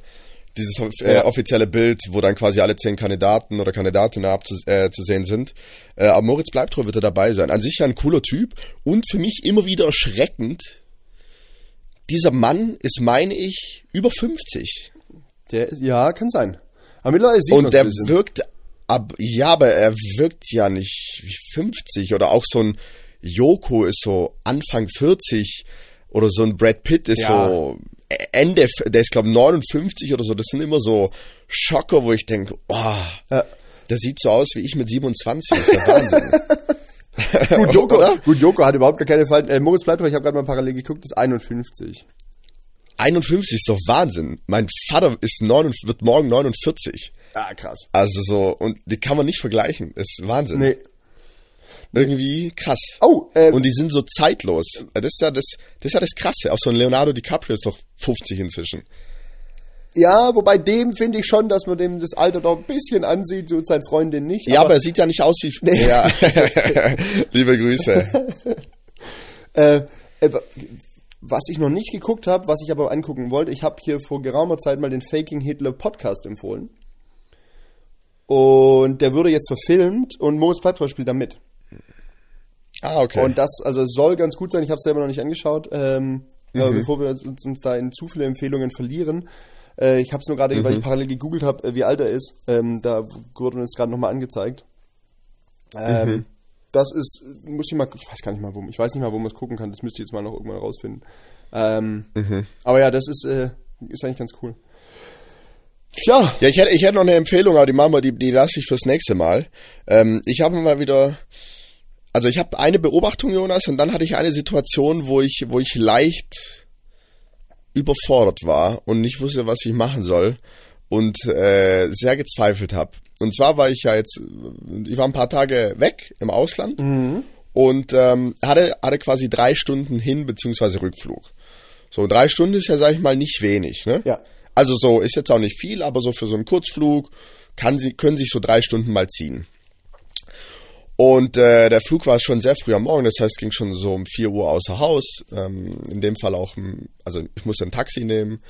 dieses äh, offizielle Bild, wo dann quasi alle zehn Kandidaten oder Kandidatinnen abzu, äh, zu sehen sind. Äh, aber Moritz Bleibtreu wird er dabei sein. An sich ja ein cooler Typ und für mich immer wieder erschreckend. Dieser Mann ist, meine ich, über 50. Der, ja, kann sein. Aber mittlerweile sieht Und der wirkt, ab, ja, aber er wirkt ja nicht wie 50 oder auch so ein Joko ist so Anfang 40 oder so ein Brad Pitt ist Ja. so Ende, der ist glaube 59 oder so. Das sind immer so Schocker, wo ich denke, oh, Ja. der sieht so aus wie ich mit 27. Das ist der Wahnsinn. *laughs* Gut, Joko, gut, Joko hat überhaupt gar keine Falten. Äh, Moritz Bleibtreu, ich habe gerade mal parallel geguckt, ist 51. 51 ist doch Wahnsinn. Mein Vater ist 49, wird morgen 49. Ah, krass. Also so, und die kann man nicht vergleichen. Das ist Wahnsinn. Nee. Irgendwie krass. Oh, äh, Und die sind so zeitlos. Das ist ja das, das ist ja das Krasse. Auch so ein Leonardo DiCaprio ist doch 50 inzwischen. ja, wobei dem finde ich schon, dass man dem das Alter doch ein bisschen ansieht, so sein Freundin nicht. Ja, aber, er sieht ja nicht aus wie. Nee. *laughs* Ja. Liebe Grüße. *laughs* Äh, äh, was ich noch nicht geguckt habe, was ich aber angucken wollte, ich habe hier vor geraumer Zeit mal den Faking Hitler Podcast empfohlen. Und der wurde jetzt verfilmt und Moritz Bleibtreu spielt da mit. Ah, okay. Und das, also es soll ganz gut sein. Ich habe es selber noch nicht angeschaut. Ähm, aber bevor wir uns, uns da in zu viele Empfehlungen verlieren, äh, ich habe es nur gerade, weil ich parallel gegoogelt habe, äh, wie alt er ist. Ähm, da wurde uns gerade nochmal angezeigt. Ähm, Das ist, muss ich mal, ich weiß gar nicht mal, wo, ich weiß nicht mal, wo man es gucken kann. Das müsste ich jetzt mal noch irgendwann rausfinden. Ähm, Aber ja, das ist, äh, ist eigentlich ganz cool. Tja, Ja, ich hätte, ich hätte noch eine Empfehlung, aber die machen wir, die, die lasse ich fürs nächste Mal. Ähm, ich habe mal wieder, also ich habe eine Beobachtung, Jonas, und dann hatte ich eine Situation, wo ich, wo ich leicht überfordert war und nicht wusste, was ich machen soll und äh, sehr gezweifelt habe. Und zwar war ich ja jetzt, ich war ein paar Tage weg im Ausland und ähm, hatte, hatte quasi drei Stunden Hin- beziehungsweise Rückflug. So, drei Stunden ist ja, sag ich mal, nicht wenig, ne? ja. Also so ist jetzt auch nicht viel, aber so für so einen Kurzflug kann sie, können sich so drei Stunden mal ziehen. Und äh, der Flug war schon sehr früh am Morgen, das heißt, es ging schon so um 4 Uhr außer Haus. Ähm, in dem Fall auch, ein- also ich musste ein Taxi nehmen.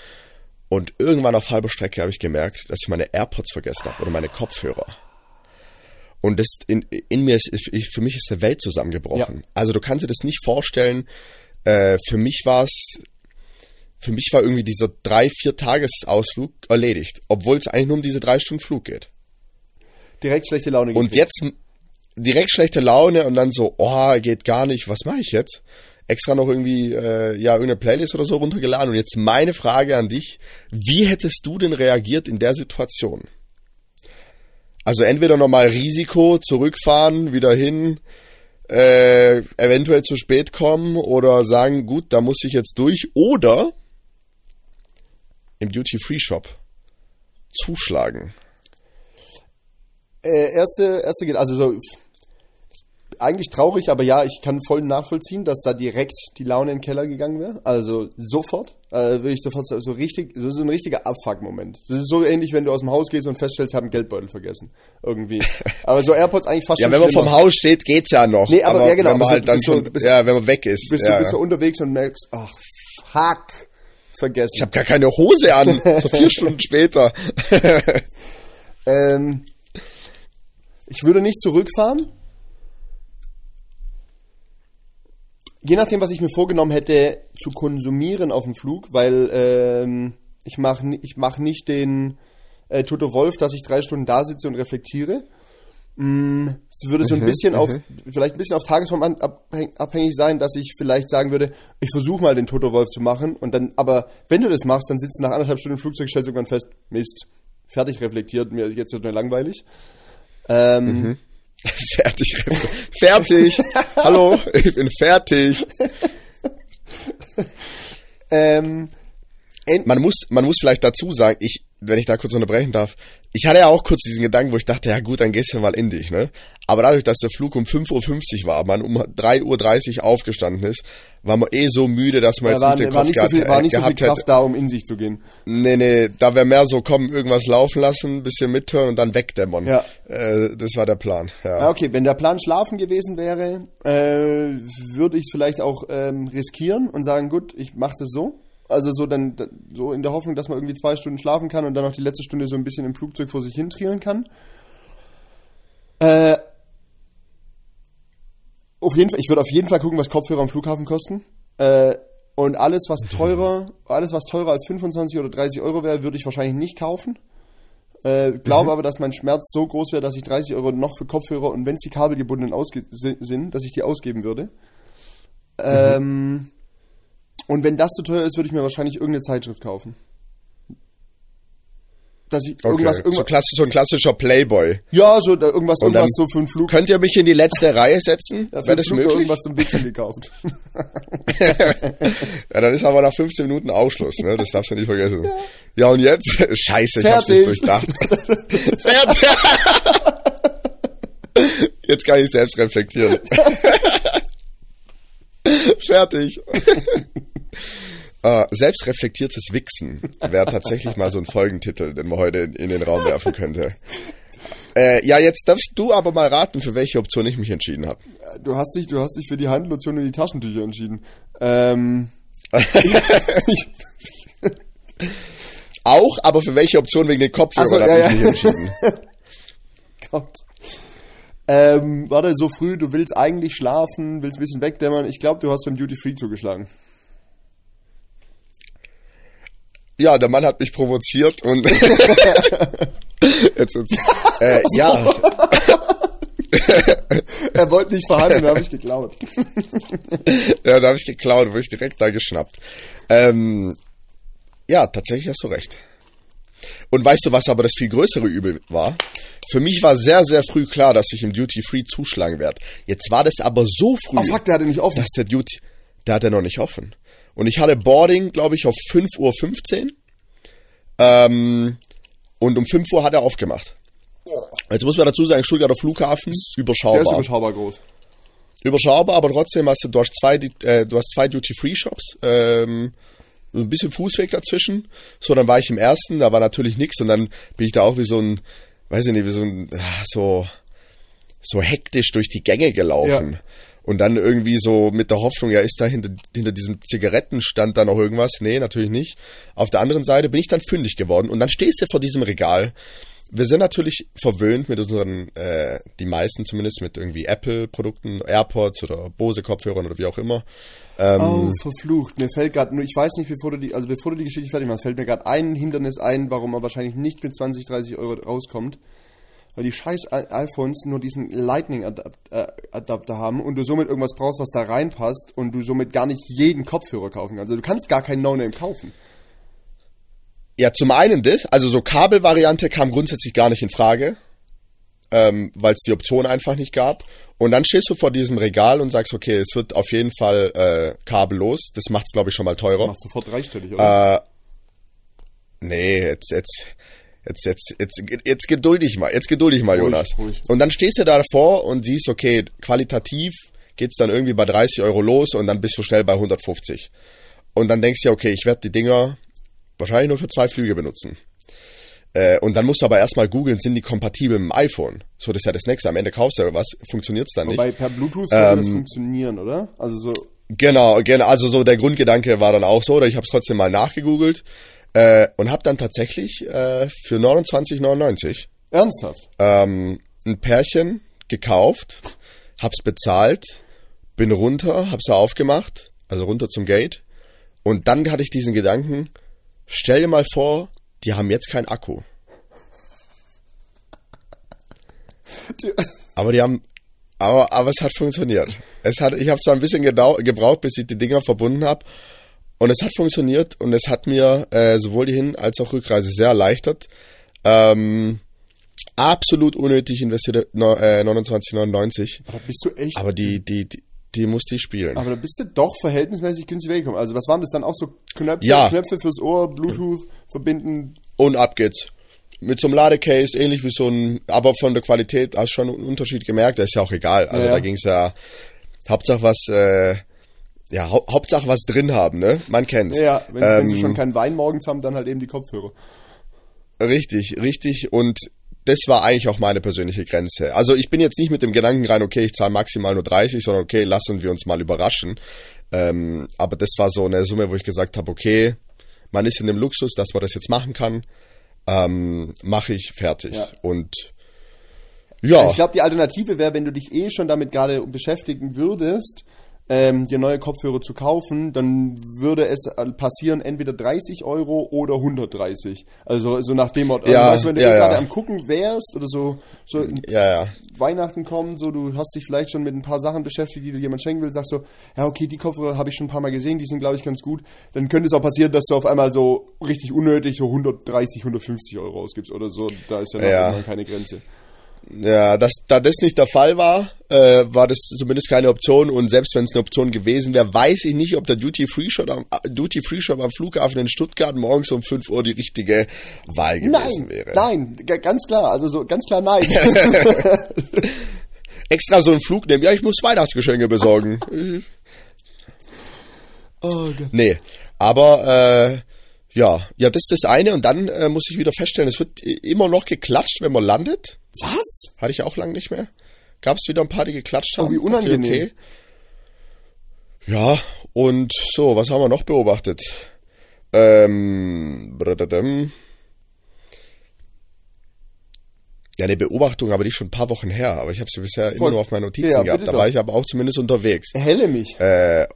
Und irgendwann auf halber Strecke habe ich gemerkt, dass ich meine AirPods vergessen habe oder meine Kopfhörer. Und das in, in mir ist, für mich ist eine Welt zusammengebrochen. Ja. Also du kannst dir das nicht vorstellen. Äh, für mich war es für mich war irgendwie dieser drei, vier Tagesausflug erledigt, obwohl es eigentlich nur um diese drei Stunden Flug geht. Direkt schlechte Laune Und gekriegt. jetzt m- direkt schlechte Laune und dann so, oh, geht gar nicht, was mache ich jetzt? Extra noch irgendwie, äh, ja, irgendeine Playlist oder so runtergeladen. Und jetzt meine Frage an dich, wie hättest du denn reagiert in der Situation? Also entweder nochmal Risiko, zurückfahren, wieder hin, äh, eventuell zu spät kommen oder sagen, gut, da muss ich jetzt durch. Oder im Duty-Free-Shop zuschlagen. Äh, erste, erste geht, also so, eigentlich traurig, aber ja, ich kann voll nachvollziehen, dass da direkt die Laune in den Keller gegangen wäre. Also sofort, äh, würde ich sofort so richtig, so, so ein richtiger Abfuck-Moment. Das ist so ähnlich, wenn du aus dem Haus gehst und feststellst, ich habe einen Geldbeutel vergessen. Irgendwie. *laughs* Aber so AirPods eigentlich fast Ja, wenn man vom. Haus steht, geht's ja noch. Nee, aber- ja, genau, Wenn man aber halt dann schon, bist- ja, wenn man weg ist. Bist, ja. du, bist du unterwegs und merkst, ach, fuck, vergessen. ich habe gar keine Hose an. So vier *laughs* Stunden später. Ähm, ich würde nicht zurückfahren. Je nachdem, was ich mir vorgenommen hätte, zu konsumieren auf dem Flug, weil ähm, ich mache ich mach nicht den äh, Toto Wolf, dass ich drei Stunden da sitze und reflektiere. Mm, Es würde so ein Mhm, bisschen auf, mhm. vielleicht ein bisschen auf Tagesform abhäng- abhängig sein, dass ich vielleicht sagen würde, ich versuche mal den Toto Wolf zu machen und dann, aber wenn du das machst, dann sitzt du nach anderthalb Stunden im Flugzeug, stellst irgendwann fest, Mist, fertig reflektiert, mir ist jetzt nur langweilig. Ähm, *laughs* fertig. fertig. Hallo, ich bin fertig. ähm, Man muss, man muss vielleicht dazu sagen, ich, wenn ich da kurz unterbrechen darf, ich hatte ja auch kurz diesen Gedanken, wo ich dachte, ja gut, dann gehst du mal in dich, ne? Aber dadurch, dass der Flug um 5.50 Uhr war, man um 3.30 Uhr aufgestanden ist, war man eh so müde, dass man da jetzt war, nicht den war Kopf nicht so gehabt, viel, war nicht so viel gehabt hätte. Kraft da, um in sich zu gehen. Nee, nee, da wäre mehr so, komm, irgendwas laufen lassen, bisschen mithören und dann wegdämmern. Ja. Äh, das war der Plan, ja. Ja, okay, wenn der Plan schlafen gewesen wäre, äh, würde ich es vielleicht auch ähm, riskieren und sagen, gut, ich mache das so. Also so dann da- so in der Hoffnung, dass man irgendwie zwei Stunden schlafen kann und dann noch die letzte Stunde so ein bisschen im Flugzeug vor sich hin trielen kann. Äh, auf jeden Fall, ich würde auf jeden Fall gucken, was Kopfhörer am Flughafen kosten. Äh, und alles, was teurer, alles, was teurer als 25 oder 30 Euro wäre, würde ich wahrscheinlich nicht kaufen. Äh, glaube aber, dass mein Schmerz so groß wäre, dass ich 30 Euro noch für Kopfhörer und wenn sie kabelgebunden sind, dass ich die ausgeben würde. Ähm, und wenn das zu teuer ist, würde ich mir wahrscheinlich irgendeine Zeitschrift kaufen. Dass ich Okay. irgendwas, so, irgendwas, klassisch, so ein klassischer Playboy. ja, so da, irgendwas, Und irgendwas so für einen Flug. Könnt ihr mich in die letzte Reihe setzen? Ja, Wäre das Flug möglich? irgendwas zum Wichsen gekauft. *laughs* Ja, dann ist aber nach 15 Minuten Ausschluss, ne? Das darfst du nicht vergessen. Ja, und jetzt? *laughs* Scheiße, ich hab's nicht Fertig. durchdacht. *laughs* Fertig. Jetzt kann ich selbst reflektieren. Fertig. Äh, selbstreflektiertes Wichsen wäre tatsächlich mal so ein Folgentitel, den man heute in, in den Raum werfen könnte. Äh, ja, jetzt darfst du aber mal raten, für welche Option ich mich entschieden habe. Du hast dich, du hast dich für die Handlotion und die Taschentücher entschieden. Ähm, *laughs* Auch, aber für welche Option wegen den Kopfhörern Ach so, habe ja, ich ja. mich entschieden. *laughs* Gott. Ähm, warte, so früh, du willst eigentlich schlafen, willst ein bisschen wegdämmern. Ich glaube, du hast beim Duty Free zugeschlagen. Ja, der Mann hat mich provoziert und *laughs* jetzt, jetzt, äh, ja. *laughs* er wollte nicht verhandeln, da habe ich geklaut. ja, da habe ich geklaut, wurde ich direkt da geschnappt. Ähm, ja, tatsächlich hast du recht. Und weißt du, was aber das viel größere Übel war? Für mich war sehr, sehr früh klar, dass ich im Duty Free zuschlagen werde. Jetzt war das aber so früh, Oh fuck, der hatte nicht offen. dass der Duty, der hatte noch nicht offen. Und ich hatte Boarding, glaube ich, auf 5.15 Uhr. Ähm, und um 5 Uhr hat er aufgemacht. Jetzt muss man dazu sagen, Stuttgarter Flughafen, Der ist überschaubar. überschaubar groß. überschaubar, aber trotzdem hast du, du hast zwei, äh, du hast zwei Duty-Free-Shops, ähm, ein bisschen Fußweg dazwischen. So, dann war ich im ersten, da war natürlich nichts und dann bin ich da auch wie so ein, weiß ich nicht, wie so ein, ah, so, so hektisch durch die Gänge gelaufen. Ja. Und dann irgendwie so mit der Hoffnung, ja, ist da hinter, hinter diesem Zigarettenstand da noch irgendwas? Nee, natürlich nicht. Auf der anderen Seite bin ich dann fündig geworden und dann stehst du vor diesem Regal. Wir sind natürlich verwöhnt mit unseren, äh, die meisten zumindest mit irgendwie Apple-Produkten, AirPods oder Bose-Kopfhörern oder wie auch immer. Ähm, Oh, verflucht. Mir fällt gerade nur, ich weiß nicht, bevor du die, also bevor du die Geschichte fertig machst, fällt mir gerade ein Hindernis ein, warum er wahrscheinlich nicht mit 20, 30 Euro rauskommt. Weil die scheiß iPhones nur diesen Lightning-Adapter haben und du somit irgendwas brauchst, was da reinpasst und du somit gar nicht jeden Kopfhörer kaufen kannst. Also du kannst gar keinen No-Name kaufen. Ja, zum einen das, also so Kabelvariante kam grundsätzlich gar nicht in Frage, ähm, weil es die Option einfach nicht gab. Und dann stehst du vor diesem Regal und sagst, okay, es wird auf jeden Fall äh, kabellos. Das macht's glaube ich schon mal teurer. Macht sofort dreistellig, oder? Äh, nee, jetzt, jetzt, jetzt, jetzt, jetzt, jetzt geduld dich mal, jetzt geduld dich mal, Ruhig, Jonas. ruhig. Und dann stehst du da davor und siehst, okay, qualitativ geht's dann irgendwie bei 30 Euro los und dann bist du schnell bei 150. Und dann denkst du ja, okay, ich werde die Dinger wahrscheinlich nur für zwei Flüge benutzen. Äh, und dann musst du aber erstmal googeln, sind die kompatibel mit dem iPhone? So, das ist ja das nächste. Am Ende kaufst du ja was, funktioniert's dann nicht. Wobei per Bluetooth würde das ähm, funktionieren, oder? Also so, Genau, genau. Also so der Grundgedanke war dann auch so, oder ich habe es trotzdem mal nachgegoogelt äh, und habe dann tatsächlich äh, für 29,99 ernsthaft. ähm, ein Pärchen gekauft, hab's bezahlt, bin runter, hab's aufgemacht, also runter zum Gate und dann hatte ich diesen Gedanken, stell dir mal vor, die haben jetzt keinen Akku. Die- Aber die haben, aber, aber es hat funktioniert. Es hat, ich habe zwar ein bisschen gedau, gebraucht, bis ich die Dinger verbunden habe. Und es hat funktioniert und es hat mir äh, sowohl die Hin- als auch Rückreise sehr erleichtert. Ähm, absolut unnötig investiert no, äh, 29,99. Aber da bist du echt Aber die, die, die, die musste ich spielen. Aber da bist du doch verhältnismäßig günstig weggekommen. Also was waren das dann auch so Knöpfe, Ja. Knöpfe fürs Ohr, Bluetooth verbinden? Und ab geht's. Mit so einem Ladecase, ähnlich wie so ein, aber von der Qualität hast du schon einen Unterschied gemerkt, das ist ja auch egal. Also ja. da ging's ja, Hauptsache was, äh, ja, hau Hauptsache was drin haben, ne? Man kennt's. Ja, wenn, wenn sie Ähm, schon keinen Wein morgens haben, dann halt eben die Kopfhörer. Richtig, richtig. Und das war eigentlich auch meine persönliche Grenze. Also ich bin jetzt nicht mit dem Gedanken rein, okay, ich zahle maximal nur 30, sondern okay, lassen wir uns mal überraschen. Ähm, aber das war so eine Summe, wo ich gesagt habe, okay, man ist in dem Luxus, dass man das jetzt machen kann. Ähm, Mache ich fertig. Ja. Und ja, Ich glaube, die Alternative wäre, wenn du dich eh schon damit gerade beschäftigen würdest, ähm, dir neue Kopfhörer zu kaufen, dann würde es äh, passieren entweder 30 Euro oder 130. Also so nach dem Motto. Ja, also, weißt du, wenn du ja, gerade ja. am gucken wärst oder so, so ja. Weihnachten kommen, so du hast dich vielleicht schon mit ein paar Sachen beschäftigt, die dir jemand schenken will, sagst so, ja okay, die Kopfhörer habe ich schon ein paar Mal gesehen, die sind glaube ich ganz gut. Dann könnte es auch passieren, dass du auf einmal so richtig unnötig so 130, 150 Euro ausgibst oder so. Da ist ja noch keine Grenze. Ja, dass, da das nicht der Fall war, äh, war das zumindest keine Option. Und selbst wenn es eine Option gewesen wäre, weiß ich nicht, ob der Duty Free Shop am, äh, Duty Free Shop am Flughafen in Stuttgart morgens um 5 Uhr die richtige Wahl gewesen Nein, wäre. nein, ganz klar, also so ganz klar nein. *laughs* Extra so einen Flug nehmen. Ja, ich muss Weihnachtsgeschenke besorgen. *laughs* oh Gott. nee, aber äh, ja, ja, das ist das eine. Und dann äh, muss ich wieder feststellen, es wird immer noch geklatscht, wenn man landet. Was? Hatte ich auch lange nicht mehr. Gab es wieder ein paar, die geklatscht Oh, haben. wie unangenehm. Okay. Ja, und so, was haben wir noch beobachtet? Ähm. Ja, eine Beobachtung, aber die ist schon ein paar Wochen her. Aber ich habe sie bisher Voll. immer nur auf meinen Notizen Ja, gehabt. Da war ich aber auch zumindest unterwegs. Helle mich. Äh,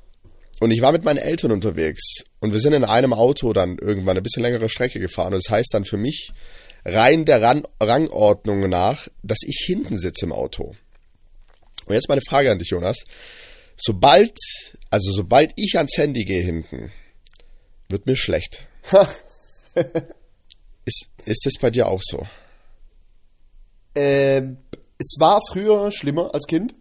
und ich war mit meinen Eltern unterwegs. Und wir sind in einem Auto dann irgendwann eine bisschen längere Strecke gefahren. Und das heißt dann für mich rein der Ran Rangordnung nach, dass ich hinten sitze im Auto. Und jetzt meine Frage an dich, Jonas. Sobald, also sobald ich ans Handy gehe hinten, wird mir schlecht. *laughs* ist, ist das bei dir auch so? Ähm, es war früher schlimmer als Kind.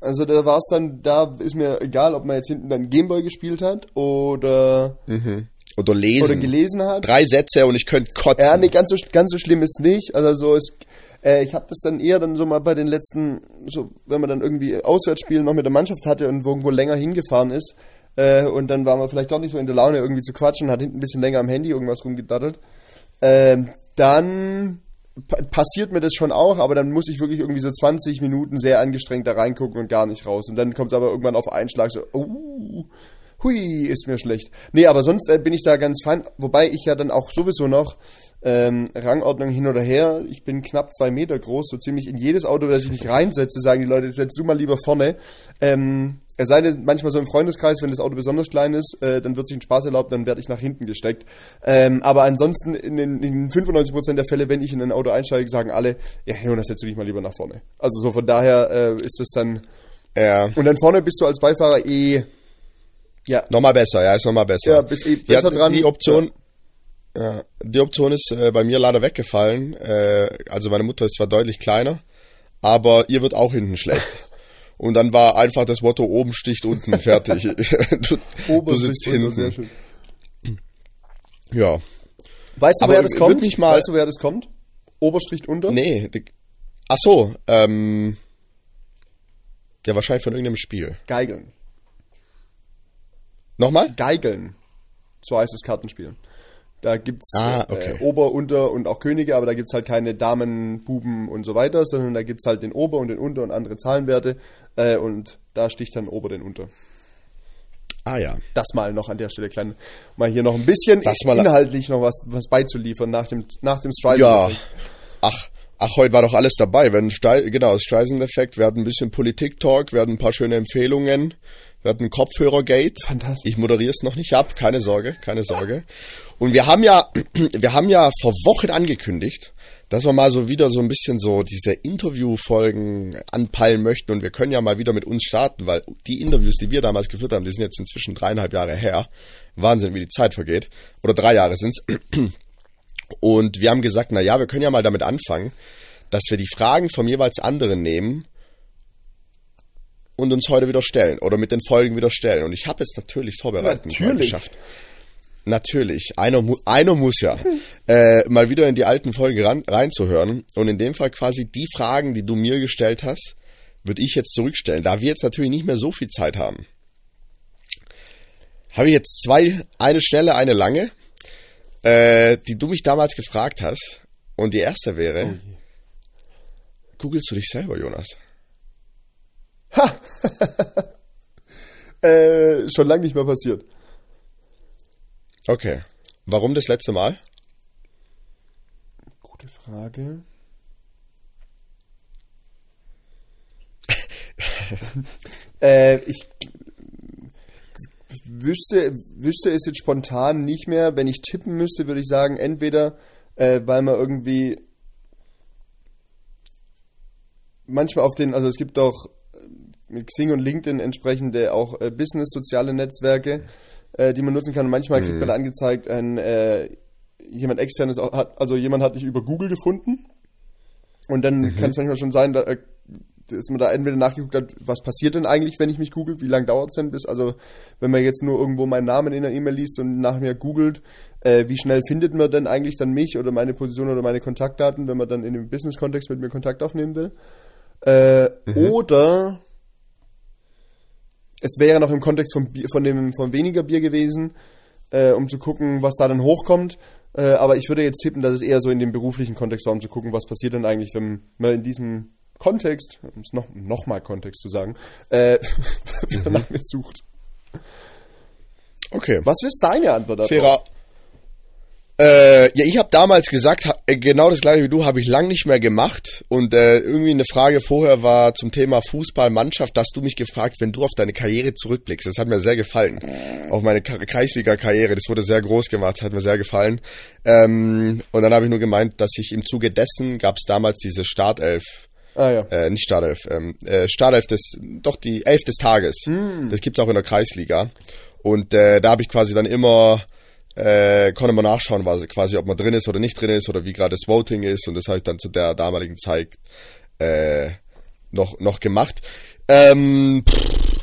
Also da war es dann, da ist mir egal, ob man jetzt hinten dann Gameboy gespielt hat oder, Oder lesen. oder gelesen hat. Drei Sätze und ich könnte kotzen. Ja, nee, ganz so, ganz so schlimm ist nicht. Also so ist, äh, ich habe das dann eher dann so mal bei den letzten, so wenn man dann irgendwie Auswärtsspielen noch mit der Mannschaft hatte und irgendwo länger hingefahren ist äh, und dann war man vielleicht doch nicht so in der Laune irgendwie zu quatschen, hat hinten ein bisschen länger am Handy irgendwas rumgedattelt. Ähm, dann passiert mir das schon auch, aber dann muss ich wirklich irgendwie so 20 Minuten sehr angestrengt da reingucken und gar nicht raus. Und dann kommt es aber irgendwann auf einen Schlag so, uh, hui, ist mir schlecht. Nee, aber sonst äh, bin ich da ganz fein, wobei ich ja dann auch sowieso noch ähm, Rangordnung hin oder her, ich bin knapp zwei Meter groß, so ziemlich in jedes Auto, das ich mich reinsetze, sagen die Leute, setz du mal lieber vorne. Ähm, es sei denn, manchmal so im Freundeskreis, wenn das Auto besonders klein ist, äh, dann wird sich ein Spaß erlaubt, dann werde ich nach hinten gesteckt. Ähm, aber ansonsten in den, in 95% der Fälle, wenn ich in ein Auto einsteige, sagen alle, ja Jonas, setz du dich mal lieber nach vorne. Also so von daher äh, ist es dann, Ja. und dann vorne bist du als Beifahrer eh, ja, Nochmal besser, ja, ist nochmal besser. Ja, bist eh besser dran. Die Option, ja, die Option ist äh, bei mir leider weggefallen. Äh, also meine Mutter ist zwar deutlich kleiner, aber ihr wird auch hinten schlecht. *laughs* Und dann war einfach das Motto, oben sticht unten, *laughs* fertig. *laughs* du, du sitzt hinten. sehr schön. Ja. Weißt du, Aber woher das kommt? nicht mal- weißt du, woher das kommt? Oberstrich unter? Nee. Ach so, ähm, ja, wahrscheinlich von irgendeinem Spiel. Geigeln. Nochmal? Geigeln. So heißt das Kartenspiel. Da gibt's Ah, okay. äh, Ober, Unter und auch Könige, aber da gibt's halt keine Damen, Buben und so weiter, sondern da gibt's halt den Ober und den Unter und andere Zahlenwerte. Äh, und da sticht dann Ober den Unter. Ah ja. Das mal noch an der Stelle klein, mal hier noch ein bisschen Das mal- inhaltlich noch was, was beizuliefern nach dem, nach dem Streisand. Ja. Ach, ach, heute war doch alles dabei. Wenn Stei genau, das Streisand-Effekt, wir hatten ein bisschen Politik-Talk, wir hatten ein paar schöne Empfehlungen, wir hatten Kopfhörer-Gate. Fantastisch. Ich moderiere es noch nicht ab, keine Sorge, keine Sorge. Und wir haben ja, *clears throat* wir haben ja vor Wochen angekündigt, dass wir mal so wieder so ein bisschen so diese Interviewfolgen anpeilen möchten und wir können ja mal wieder mit uns starten, weil die Interviews, die wir damals geführt haben, die sind jetzt inzwischen dreieinhalb Jahre her. Wahnsinn, wie die Zeit vergeht. Oder drei Jahre sind's. *clears throat* Und wir haben gesagt, na ja, wir können ja mal damit anfangen, dass wir die Fragen vom jeweils anderen nehmen und uns heute wieder stellen oder mit den Folgen wieder stellen. Und ich habe jetzt natürlich Vorbereitung Natürlich. geschafft. Natürlich, einer, mu einer muss ja *laughs* äh, mal wieder in die alten Folgen ran reinzuhören und in dem Fall quasi die Fragen, die du mir gestellt hast, würde ich jetzt zurückstellen. Da wir jetzt natürlich nicht mehr so viel Zeit haben, habe ich jetzt zwei, eine schnelle, eine lange, äh, die du mich damals gefragt hast. Und die erste wäre, googelst du dich selber, Jonas? *laughs* Äh, schon lange nicht mehr passiert. Okay. Warum das letzte Mal? Gute Frage. *laughs* äh, ich wüsste, wüsste es jetzt spontan nicht mehr. Wenn ich tippen müsste, würde ich sagen, entweder äh, weil man irgendwie manchmal auf den, also es gibt doch mit Xing und LinkedIn entsprechende auch äh, Business-soziale Netzwerke, äh, die man nutzen kann. Und manchmal kriegt man angezeigt, ein, äh, jemand externes, hat, also jemand hat dich über Google gefunden. Und dann kann es manchmal schon sein, da, äh, dass man da entweder nachgeguckt hat, was passiert denn eigentlich, wenn ich mich googelt, wie lange dauert es denn bis, also wenn man jetzt nur irgendwo meinen Namen in der E-Mail liest und nach mir googelt, äh, wie schnell findet man denn eigentlich dann mich oder meine Position oder meine Kontaktdaten, wenn man dann in dem Business-Kontext mit mir Kontakt aufnehmen will. Äh, Oder es wäre noch im Kontext von, Bier, von dem von weniger Bier gewesen, äh, um zu gucken, was da dann hochkommt. Äh, aber ich würde jetzt tippen, dass es eher so in dem beruflichen Kontext war, um zu gucken, was passiert denn eigentlich, wenn man in diesem Kontext, um es noch, noch mal Kontext zu sagen, äh, *laughs* nach mir sucht. Okay. Was ist deine Antwort darauf? Fairer. Äh, ja, ich habe damals gesagt, ha, äh, genau das gleiche wie du, habe ich lang nicht mehr gemacht. Und äh, irgendwie eine Frage vorher war zum Thema Fußballmannschaft, dass du mich gefragt, wenn du auf deine Karriere zurückblickst. Das hat mir sehr gefallen. Auf meine Kreisliga-Karriere, das wurde sehr groß gemacht, hat mir sehr gefallen. Ähm, und dann habe ich nur gemeint, dass ich im Zuge dessen gab es damals diese Startelf. Ah ja. Äh, nicht Startelf, ähm, äh, Startelf des, doch die Elf des Tages. Hm. Das gibt's auch in der Kreisliga. Und äh, da habe ich quasi dann immer äh, konnte man nachschauen, was, quasi, ob man drin ist oder nicht drin ist oder wie gerade das Voting ist. Und das habe ich dann zu der damaligen Zeit äh, noch, noch gemacht. Ähm, pff,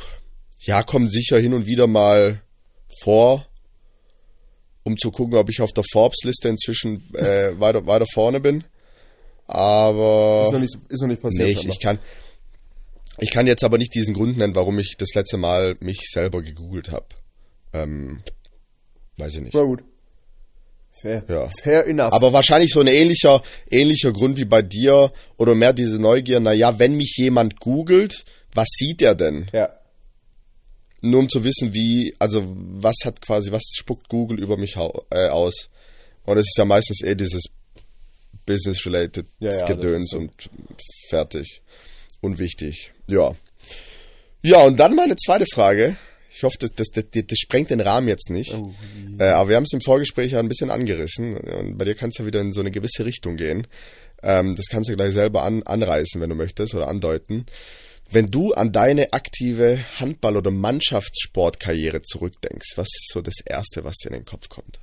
ja, kommen sicher hin und wieder mal vor, um zu gucken, ob ich auf der Forbes-Liste inzwischen äh, weiter, weiter vorne bin. Aber Ist noch nicht, ist noch nicht passiert. nee, ich, ich kann ich kann jetzt aber nicht diesen Grund nennen, warum ich das letzte Mal mich selber gegoogelt habe. Ähm, weiß ich nicht. Na gut. Fair. Ja. Fair enough. Aber wahrscheinlich so ein ähnlicher, ähnlicher Grund wie bei dir oder mehr diese Neugier, naja, wenn mich jemand googelt, was sieht er denn? ja. Nur um zu wissen, wie, also was hat quasi, was spuckt Google über mich äh, aus? Und es ist ja meistens eh dieses Business-related Ja, ja, Gedöns so. und fertig. Unwichtig. Ja. Ja, und dann meine zweite Frage. Ich hoffe, das, das, das, das sprengt den Rahmen jetzt nicht. Oh, Äh, aber wir haben es im Vorgespräch ja ein bisschen angerissen. Und bei dir kann es ja wieder in so eine gewisse Richtung gehen. Ähm, das kannst du gleich selber an, anreißen, wenn du möchtest, oder andeuten. Wenn du an deine aktive Handball- oder Mannschaftssportkarriere zurückdenkst, was ist so das Erste, was dir in den Kopf kommt?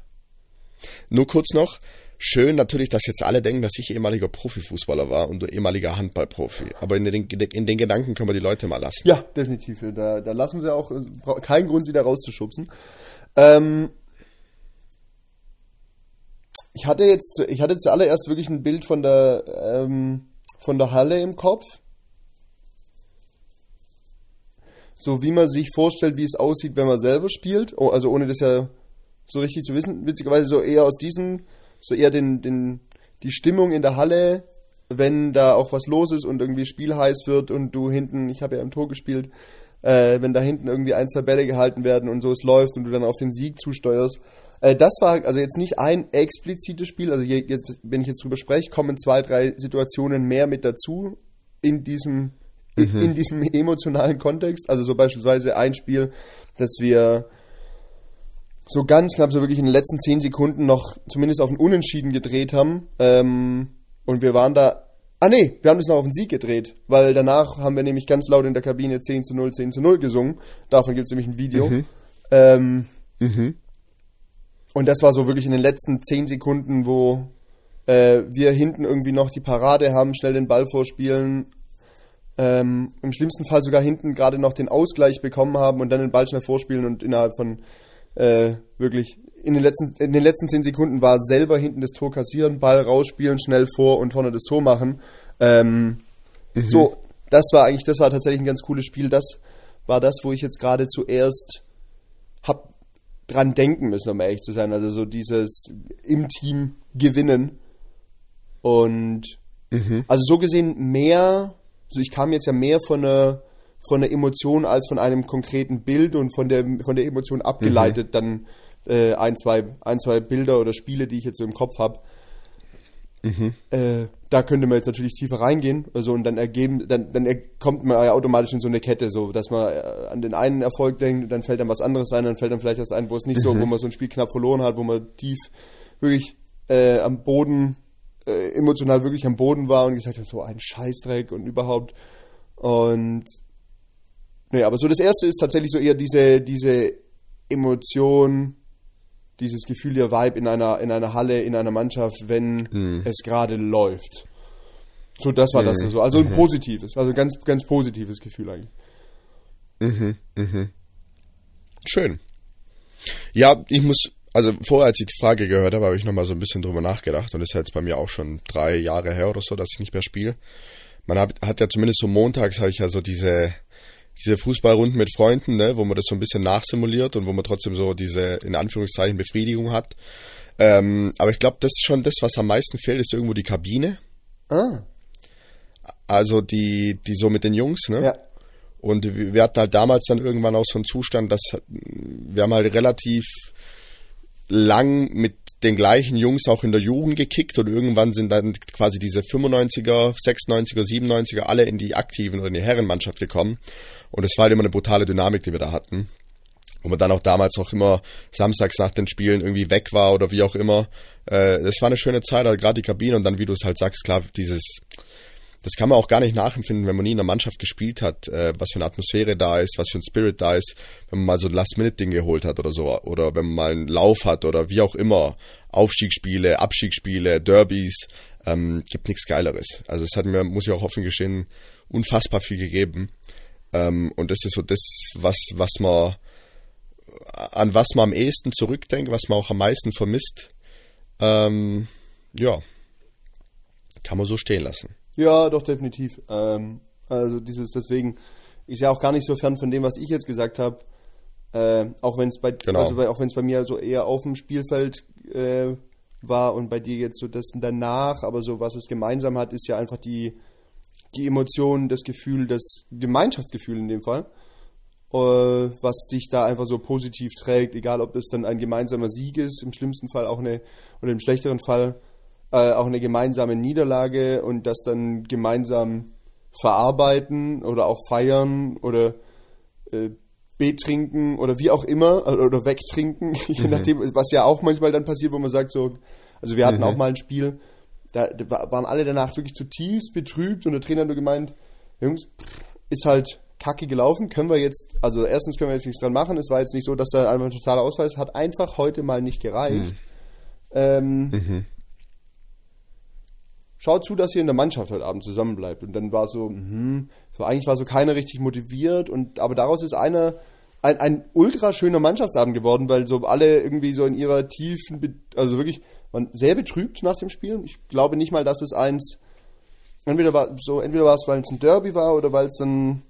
Nur kurz noch. Schön natürlich, dass jetzt alle denken, dass ich ehemaliger Profifußballer war und du ehemaliger Handballprofi. Aber in den, in den Gedanken können wir die Leute mal lassen. Ja, definitiv. Da, da lassen wir auch keinen Grund, sie da rauszuschubsen. Ähm, ich hatte jetzt, ich hatte zuallererst wirklich ein Bild von der, ähm, von der Halle im Kopf. So wie man sich vorstellt, wie es aussieht, wenn man selber spielt. Oh, also ohne das ja so richtig zu wissen. Witzigerweise so eher aus diesem, so eher den, den, die Stimmung in der Halle, wenn da auch was los ist und irgendwie Spiel heiß wird und du hinten, ich habe ja im Tor gespielt, äh, wenn da hinten irgendwie ein, zwei Bälle gehalten werden und so es läuft und du dann auf den Sieg zusteuerst. Äh, das war also jetzt nicht ein explizites Spiel, also je, jetzt, wenn ich jetzt drüber spreche, kommen zwei, drei Situationen mehr mit dazu in diesem, in, in diesem emotionalen Kontext. Also so beispielsweise ein Spiel, dass wir so ganz knapp, so wirklich in den letzten zehn Sekunden noch zumindest auf einen Unentschieden gedreht haben. Ähm, und wir waren da. Ah nee, wir haben das noch auf den Sieg gedreht, weil danach haben wir nämlich ganz laut in der Kabine 10 zu 0, 10 zu 0 gesungen. Davon gibt es nämlich ein Video. Ähm, Mhm. und das war so wirklich in den letzten zehn Sekunden, wo äh, wir hinten irgendwie noch die Parade haben, schnell den Ball vorspielen, ähm, im schlimmsten Fall sogar hinten gerade noch den Ausgleich bekommen haben und dann den Ball schnell vorspielen und innerhalb von äh, wirklich in den letzten in den letzten zehn Sekunden war selber hinten das Tor kassieren, Ball rausspielen, schnell vor und vorne das Tor machen. Ähm, So, das war eigentlich, das war tatsächlich ein ganz cooles Spiel. Das war das, wo ich jetzt gerade zuerst hab dran denken müssen, um ehrlich zu sein. Also so dieses im Team gewinnen. Und also so gesehen mehr, also ich kam jetzt ja mehr von einer, von einer Emotion als von einem konkreten Bild und von der, von der Emotion abgeleitet dann äh, ein, zwei, ein, zwei Bilder oder Spiele, die ich jetzt so im Kopf habe. Äh, da könnte man jetzt natürlich tiefer reingehen, also und dann ergeben, dann, dann kommt man ja automatisch in so eine Kette, so dass man äh, an den einen Erfolg denkt, dann fällt dann was anderes ein, dann fällt dann vielleicht was ein, wo es nicht so, wo man so ein Spiel knapp verloren hat, wo man tief wirklich äh, am Boden, äh, emotional wirklich am Boden war und gesagt hat, so ein Scheißdreck und überhaupt. Und naja, aber so das erste ist tatsächlich so eher diese, diese Emotion, dieses Gefühl, der Vibe in einer, in einer Halle, in einer Mannschaft, wenn es gerade läuft. So, das war das so. Also ein positives, also ganz, ganz positives Gefühl eigentlich. Schön. Ja, ich muss, also vorher, als ich die Frage gehört habe, habe ich nochmal so ein bisschen drüber nachgedacht und das ist jetzt bei mir auch schon drei Jahre her oder so, dass ich nicht mehr spiele. Man hat, hat ja zumindest so montags habe ich ja so diese, diese Fußballrunden mit Freunden, ne, wo man das so ein bisschen nachsimuliert und wo man trotzdem so diese, in Anführungszeichen, Befriedigung hat. Ähm, aber ich glaube, das ist schon das, was am meisten fehlt, ist irgendwo die Kabine. Ah, Also die, die so mit den Jungs, ne? ja. Und wir wir hatten halt damals dann irgendwann auch so einen Zustand, dass wir haben halt relativ lang mit den gleichen Jungs auch in der Jugend gekickt und irgendwann sind dann quasi diese 95er, 96er, 97er alle in die aktiven oder in die Herrenmannschaft gekommen. Und es war halt immer eine brutale Dynamik, die wir da hatten. Wo man dann auch damals auch immer samstags nach den Spielen irgendwie weg war oder wie auch immer. Äh, das war eine schöne Zeit, also gerade die Kabine und dann, wie du es halt sagst, klar, dieses das kann man auch gar nicht nachempfinden, wenn man nie in der Mannschaft gespielt hat, äh, was für eine Atmosphäre da ist, was für ein Spirit da ist, wenn man mal so ein Last-Minute-Ding geholt hat oder so, oder wenn man mal einen Lauf hat oder wie auch immer, Aufstiegsspiele, Abstiegsspiele, Derbys, ähm, gibt nichts Geileres. Also es hat mir, muss ich auch offen gestehen, unfassbar viel gegeben. Ähm, und das ist so das, was, was man, an was man am ehesten zurückdenkt, was man auch am meisten vermisst. Ähm, ja, kann man so stehen lassen. Ja, doch, definitiv. Ähm, also dieses, deswegen ist ja auch gar nicht so fern von dem, was ich jetzt gesagt habe. Äh, auch wenn es bei, genau. also bei, auch wenn es bei mir so eher auf dem Spielfeld äh, war und bei dir jetzt so das danach, aber so was es gemeinsam hat, ist ja einfach die, die Emotion, das Gefühl, das Gemeinschaftsgefühl in dem Fall, äh, was dich da einfach so positiv trägt, egal ob das dann ein gemeinsamer Sieg ist, im schlimmsten Fall auch eine, oder im schlechteren Fall äh, auch eine gemeinsame Niederlage und das dann gemeinsam verarbeiten oder auch feiern oder äh, betrinken oder wie auch immer oder, oder wegtrinken, *laughs* mhm. je nachdem, was ja auch manchmal dann passiert, wo man sagt so, also wir hatten mhm. auch mal ein Spiel, da, waren alle danach wirklich zutiefst betrübt und der Trainer hat nur gemeint, Jungs, ist halt kacke gelaufen, können wir jetzt, also erstens können wir jetzt nichts dran machen, es war jetzt nicht so, dass da einfach ein totaler Ausfall ist, hat einfach heute mal nicht gereicht. Mhm. Ähm, mhm schaut zu, dass ihr in der Mannschaft heute Abend zusammenbleibt. Und dann war so, mh, so eigentlich war so keiner richtig motiviert und aber daraus ist einer ein, ein ultra schöner Mannschaftsabend geworden, weil so alle irgendwie so in ihrer tiefen, also wirklich, man sehr betrübt nach dem Spiel. Ich glaube nicht mal, dass es eins, entweder war so, entweder war es, weil es ein Derby war oder weil es dann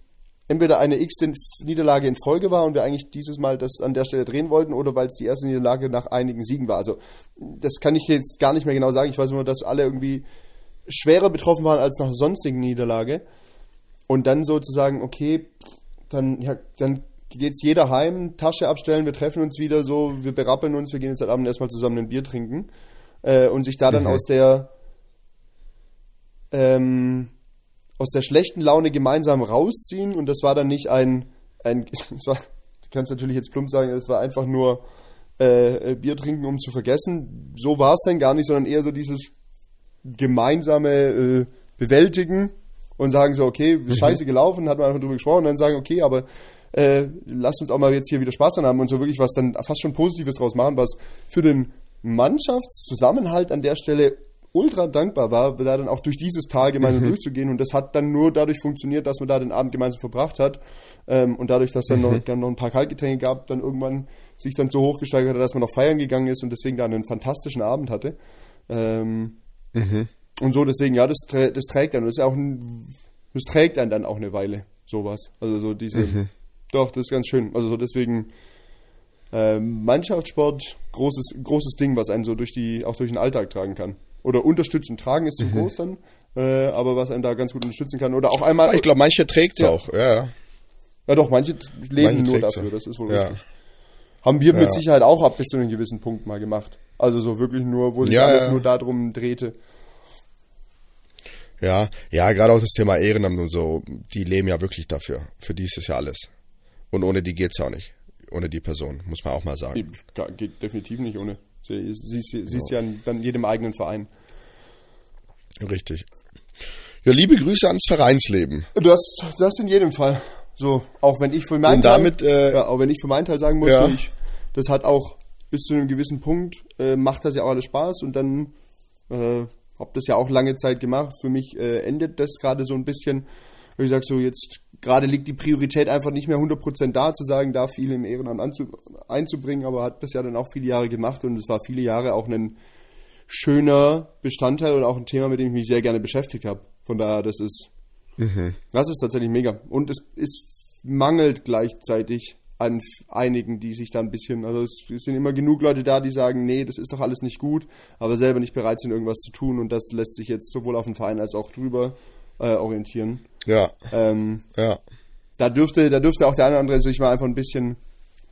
entweder eine X-Niederlage in Folge war und wir eigentlich dieses Mal das an der Stelle drehen wollten oder weil es die erste Niederlage nach einigen Siegen war. Also das kann ich jetzt gar nicht mehr genau sagen. Ich weiß nur, dass alle irgendwie schwerer betroffen waren als nach sonstigen Niederlage. Und dann sozusagen, okay, dann, ja, dann geht's jeder heim, Tasche abstellen, wir treffen uns wieder so, wir berappeln uns, wir gehen jetzt heute Abend erstmal zusammen ein Bier trinken. Äh, und sich da dann mhm. aus der ähm, aus der schlechten Laune gemeinsam rausziehen. Und das war dann nicht ein, ein *laughs* das war, du kannst natürlich jetzt plump sagen, es war einfach nur äh, Bier trinken, um zu vergessen. So war es dann gar nicht, sondern eher so dieses gemeinsame äh, bewältigen und sagen so, okay, mhm. scheiße gelaufen, hat man einfach drüber gesprochen und dann sagen, okay, aber äh, lasst uns auch mal jetzt hier wieder Spaß dran haben und so wirklich was dann fast schon Positives draus machen, was für den Mannschaftszusammenhalt an der Stelle ultra dankbar war, da dann auch durch dieses Tal gemeinsam mhm. durchzugehen und das hat dann nur dadurch funktioniert, dass man da den Abend gemeinsam verbracht hat ähm, und dadurch, dass dann mhm. noch, dann noch ein paar Kaltgetränke gab, dann irgendwann sich dann so hochgesteigert hat, dass man noch feiern gegangen ist und deswegen da einen fantastischen Abend hatte. Ähm, Mhm. Und so, deswegen, ja, das, das trägt dann. Das ist auch ein, das trägt einen dann auch eine Weile, sowas. Also so diese, mhm. doch, das ist ganz schön. Also so deswegen, äh, Mannschaftssport, großes, großes Ding, was einen so durch die, auch durch den Alltag tragen kann. Oder unterstützen, tragen ist zu mhm. groß dann, äh, aber was einen da ganz gut unterstützen kann. Oder auch einmal. Ich glaube, manche trägt es ja. auch, ja. Ja, doch, manche leben manche nur dafür, das ist wohl ja. richtig. Haben wir ja. mit Sicherheit auch ab bis zu einem gewissen Punkt mal gemacht. Also so wirklich nur, wo sich ja, alles ja. nur darum drehte. Ja, ja, gerade auch das Thema Ehrenamt und so, die leben ja wirklich dafür. Für die ist es ja alles. Und ohne die geht's ja auch nicht. Ohne die Person, muss man auch mal sagen. Geht, geht definitiv nicht ohne. Sie, sie, sie, sie ist ja dann jedem eigenen Verein. Richtig. Ja, liebe Grüße ans Vereinsleben. Das, das in jedem Fall. So, auch wenn ich für meinen Teil, damit, äh, ja, auch wenn ich für meinen Teil sagen muss, ja. ich, das hat auch bis zu einem gewissen Punkt äh, macht das ja auch alles Spaß und dann äh, habe das ja auch lange Zeit gemacht. Für mich äh, endet das gerade so ein bisschen. Wie gesagt, so jetzt gerade liegt die Priorität einfach nicht mehr 100% da, zu sagen, da viel im Ehrenamt einzubringen, aber hat das ja dann auch viele Jahre gemacht und es war viele Jahre auch ein schöner Bestandteil und auch ein Thema, mit dem ich mich sehr gerne beschäftigt habe. Von daher, das ist, mhm. das ist tatsächlich mega. Und es, es mangelt gleichzeitig an einigen, die sich da ein bisschen, also es, es, sind immer genug Leute da, die sagen, nee, das ist doch alles nicht gut, aber selber nicht bereit sind, irgendwas zu tun und das lässt sich jetzt sowohl auf den Verein als auch drüber äh, orientieren. Ja. Ähm, ja. Da dürfte, da dürfte auch der eine oder andere sich mal einfach ein bisschen,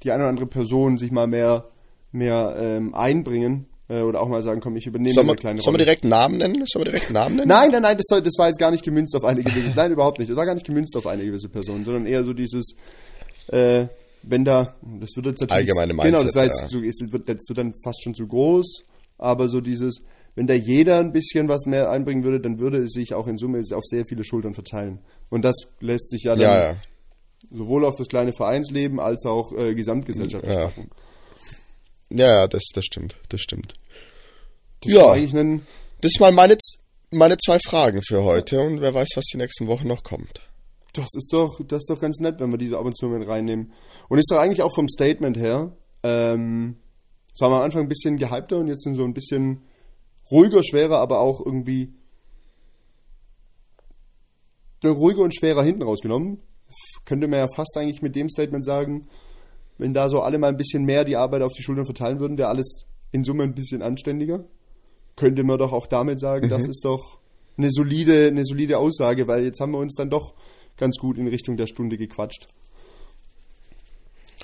die eine oder andere Person sich mal mehr, mehr ähm, einbringen, Äh, oder auch mal sagen, komm, ich übernehme Sollen eine wir, kleine sollen wir Rolle. direkt Namen nennen? Sollen wir direkt Namen nennen? Nein, nein, nein, das, soll, das war jetzt gar nicht gemünzt auf eine gewisse. Nein, überhaupt nicht. Das war gar nicht gemünzt auf eine gewisse Person, sondern eher so dieses, äh, wenn da, das wird jetzt natürlich. Allgemeine Genau, das Mindset, war jetzt, ja. so, wird, das wird dann fast schon zu groß, aber so dieses, wenn da jeder ein bisschen was mehr einbringen würde, dann würde es sich auch in Summe auf sehr viele Schultern verteilen. Und das lässt sich ja dann Ja, ja. sowohl auf das kleine Vereinsleben als auch äh, gesamtgesellschaftlich Ja. machen. Ja, ja, das, das stimmt, das stimmt. Das Ja. Das waren meine, z- meine zwei Fragen für heute und wer weiß, was die nächsten Wochen noch kommt. Das ist doch, das ist doch ganz nett, wenn wir diese ab und zu mit reinnehmen. Und ist doch eigentlich auch vom Statement her, ähm, es war am Anfang ein bisschen gehypter und jetzt sind so ein bisschen ruhiger, schwerer, aber auch irgendwie ruhiger und schwerer hinten rausgenommen. Könnte man ja fast eigentlich mit dem Statement sagen, wenn da so alle mal ein bisschen mehr die Arbeit auf die Schultern verteilen würden, wäre alles in Summe ein bisschen anständiger. Könnte man doch auch damit sagen, das ist doch eine solide, eine solide Aussage, weil jetzt haben wir uns dann doch ganz gut in Richtung der Stunde gequatscht.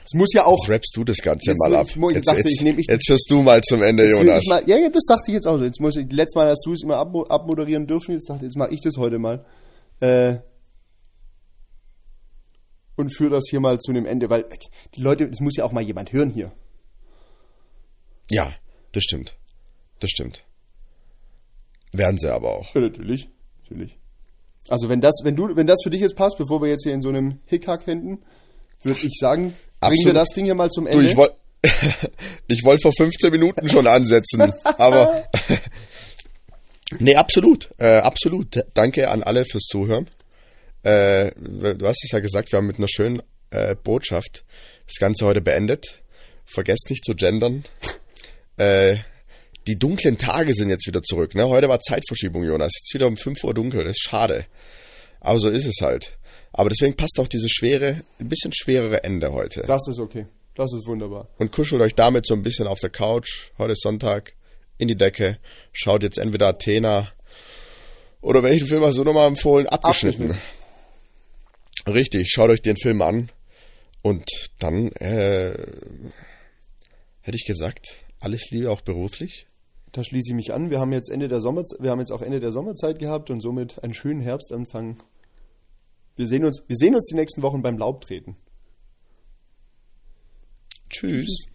Es muss ja auch. Jetzt rappst du das Ganze mal ab. ich- Jetzt, dachte, jetzt, ich ich- jetzt wirst du mal zum Ende, Jonas. mal, ja, ja, das dachte ich jetzt auch so. Jetzt muss ich, letztes Mal hast du es immer abmo abmoderieren dürfen, jetzt dachte ich, jetzt mache ich das heute mal. Äh, und führe das hier mal zu einem Ende, weil die Leute, es muss ja auch mal jemand hören hier. Ja, das stimmt. Das stimmt. Werden sie aber auch. Ja, natürlich. Natürlich. Also wenn das, wenn du, wenn das für dich jetzt passt, bevor wir jetzt hier in so einem Hickhack enden, würde ich sagen, bringen wir Absolut. das Ding hier mal zum Du, Ende. ich wollte *laughs* ich wollt vor 15 Minuten schon ansetzen, *laughs* aber *laughs* nee, absolut, äh, absolut. Danke an alle fürs Zuhören. Äh, du hast es ja gesagt, wir haben mit einer schönen äh, Botschaft das Ganze heute beendet. Vergesst nicht zu gendern. Die dunklen Tage sind jetzt wieder zurück. Ne? Heute war Zeitverschiebung, Jonas. Jetzt wieder um 5 Uhr dunkel. Das ist schade. Aber so ist es halt. Aber deswegen passt auch dieses schwere, ein bisschen schwerere Ende heute. das ist okay. Das ist wunderbar. und kuschelt euch damit so ein bisschen auf der Couch. Heute ist Sonntag. In die Decke. Schaut jetzt entweder Athena oder welchen Film hast du nochmal empfohlen? Abgeschnitten. Richtig, schaut euch den Film an. Und dann äh, hätte ich gesagt, alles Liebe auch beruflich. Da schließe ich mich an. Wir haben jetzt Ende der Sommer, wir haben jetzt auch Ende der Sommerzeit gehabt und somit einen schönen Herbstanfang. Wir sehen uns, wir sehen uns die nächsten Wochen beim Laubtreten. Tschüss.